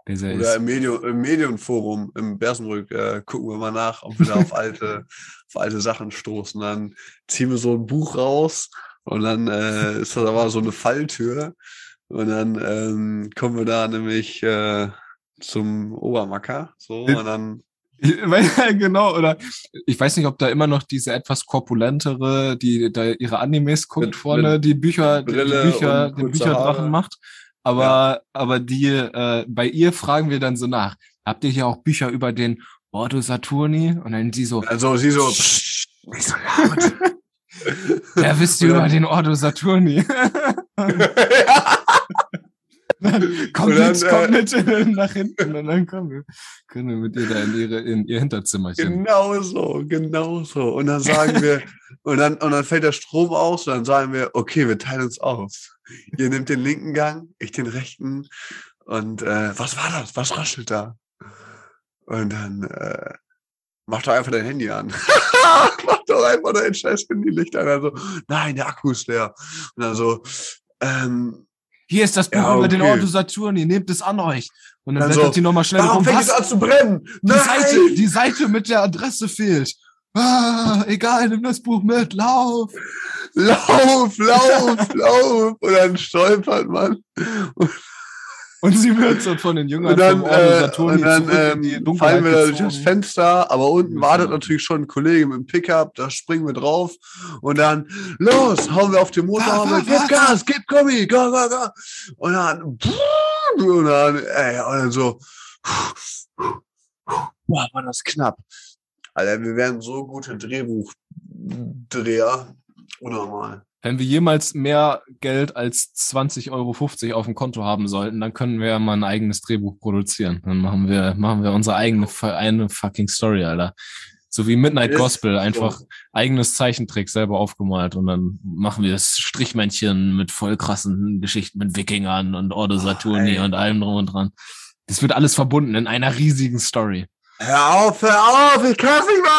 Dieser Oder im, Medium, im Medienforum im Bersenbrück äh, gucken wir mal nach, ob wir da auf alte, auf alte Sachen stoßen. Dann ziehen wir so ein Buch raus und dann äh, ist das aber so eine Falltür. Und dann ähm, kommen wir da nämlich äh, zum Obermacker. So, und dann. genau, oder ich weiß nicht, ob da immer noch diese etwas korpulentere, die da ihre Animes guckt Mit- vorne, mit die Bücher, die Brille Bücher, den Bücherdrachen Haare. macht. Aber, aber die, äh, bei ihr fragen wir dann so nach. Habt ihr hier auch Bücher über den Ordo Saturni? Und dann sie so, Also sie so. nicht so laut. Wer wisst ihr über den Ordo Saturni? kommt Und dann, mit äh, nach hinten und dann kommen wir, können wir mit ihr da in, ihre, in ihr Hinterzimmerchen. Genau so, genau so. Und dann sagen wir, und dann, und dann fällt der Strom aus, und dann sagen wir, okay, wir teilen uns auf. Ihr nehmt den linken Gang, ich den rechten. Und äh, was war das? Was raschelt da? Und dann äh, mach doch einfach dein Handy an. mach doch einfach dein scheiß Handylicht an. Also, nein, der Akku ist leer. Und dann so, ähm, Hier ist das Buch Ja, über den okay. Ordo Saturni, nehmt es an euch. Und dann, Dann blättert so, sie nochmal schnell rum. fängt es an zu brennen? Die! Seite, die Seite mit der Adresse fehlt. Ah, egal, nimm das Buch mit, lauf. Lauf, lauf, lauf. Und dann stolpert man. Und sie wird so von den Jüngern Und dann, vom äh, Saturni und dann ähm, fallen wir da durch das. Fenster, aber unten Ja. wartet natürlich schon ein Kollege mit dem Pickup, da springen wir drauf und dann, los, hauen wir auf den Motor, Wa- hauen wa- wir, gib Gas, gib Gummi, go, go, go. Und dann, und dann, ey, und dann so, boah, war das knapp. Alter, wir wären so gute Drehbuchdreher. Unnormal. Wenn wir jemals mehr Geld als 20,50 Euro auf dem Konto haben sollten, dann können wir ja mal ein eigenes Drehbuch produzieren. Dann machen wir, machen wir unsere eigene, eine fucking Story, Alter. So wie Midnight Gospel, einfach eigenes Zeichentrick selber aufgemalt und dann machen wir das Strichmännchen mit voll krassen Geschichten mit Wikingern und Ordo Saturni ey. und allem drum und dran. Das wird alles verbunden in einer riesigen Story. Hör auf, hör auf, ich kann nicht mehr.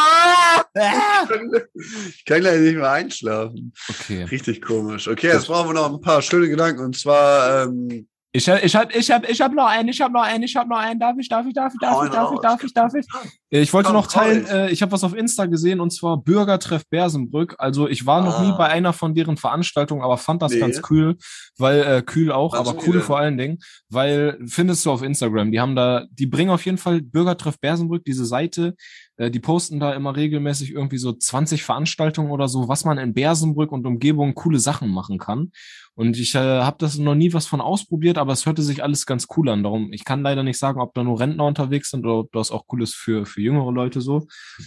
Ich kann gleich nicht mehr einschlafen. Okay. Richtig komisch. Okay, jetzt brauchen wir noch ein paar schöne Gedanken. Und zwar, ähm, Ich, hab- ich hab, ich hab, ich hab noch einen, ich hab noch einen, ich hab noch einen. Darf ich, darf ich, darf ich, darf Hau ich, darf ich, darf ich, darf ich? Ich wollte noch teilen, äh, ich habe was auf Insta gesehen und zwar Bürgertreff Bersenbrück. Also ich war noch nie Ah. bei einer von deren Veranstaltungen, aber fand das Nee. ganz cool, weil äh, kühl auch, Was aber cool denn? vor allen Dingen, weil findest du auf Instagram, die haben da, die bringen auf jeden Fall Bürgertreff Bersenbrück, diese Seite, äh, die posten da immer regelmäßig irgendwie so 20 Veranstaltungen oder so, was man in Bersenbrück und Umgebung coole Sachen machen kann. Und ich äh, habe das noch nie was von ausprobiert, aber es hörte sich alles ganz cool an. Darum, ich kann leider nicht sagen, ob da nur Rentner unterwegs sind oder ob das auch cool ist für, für jüngere Leute so.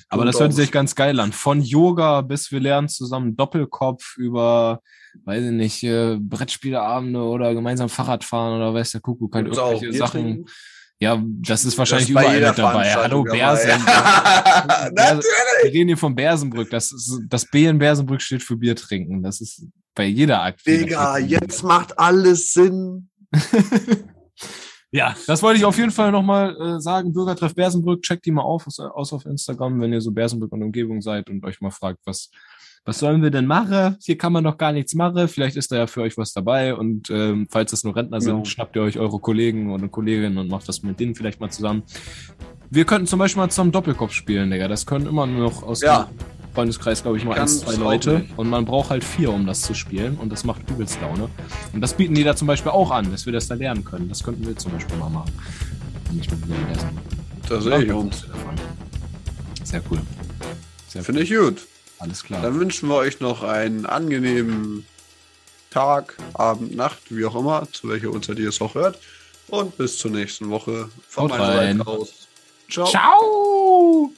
Aber Und das hört auch- sich ganz geil an. Von Yoga bis wir lernen zusammen Doppelkopf über, weiß ich nicht, äh, Brettspieleabende oder gemeinsam Fahrradfahren oder weiß der Kuckuck, halt irgendwelche Sachen. trinken? Ja, das ist wahrscheinlich Das überall mit dabei. Hallo. Bersen- Wir reden hier von Bersenbrück. Das, ist, das B in Bersenbrück steht für Bier trinken. Das ist bei jeder Aktivität. Digga, jetzt macht alles Sinn. Ja, das wollte ich auf jeden Fall nochmal äh, sagen. Bürgertreff Bersenbrück, checkt die mal auf, aus, aus auf Instagram, wenn ihr so Bersenbrück und Umgebung seid und euch mal fragt, was, was sollen wir denn machen? Hier kann man doch gar nichts machen. Vielleicht ist da ja für euch was dabei. Und ähm, falls es nur Rentner sind, Ja. schnappt ihr euch eure Kollegen oder Kolleginnen und macht das mit denen vielleicht mal zusammen. Wir könnten zum Beispiel mal zusammen Doppelkopf spielen, Digga. Das können immer nur noch aus Ja. dem Freundeskreis, glaube ich, mal Ganz eins, zwei Leute. Und man braucht halt vier, um das zu spielen. Und das macht übelst Laune. Und das bieten die da zum Beispiel auch an, dass wir das da lernen können. Das könnten wir zum Beispiel mal machen. Nicht mit mir. Da sehe ich uns. Sehr cool. Sehr Finde ich gut. Alles klar. Dann wünschen wir euch noch einen angenehmen Tag, Abend, Nacht, wie auch immer, zu welcher Uhrzeit ihr es auch hört. Und bis zur nächsten Woche. Von Haut meiner rein. Seite aus. Ciao. Ciao!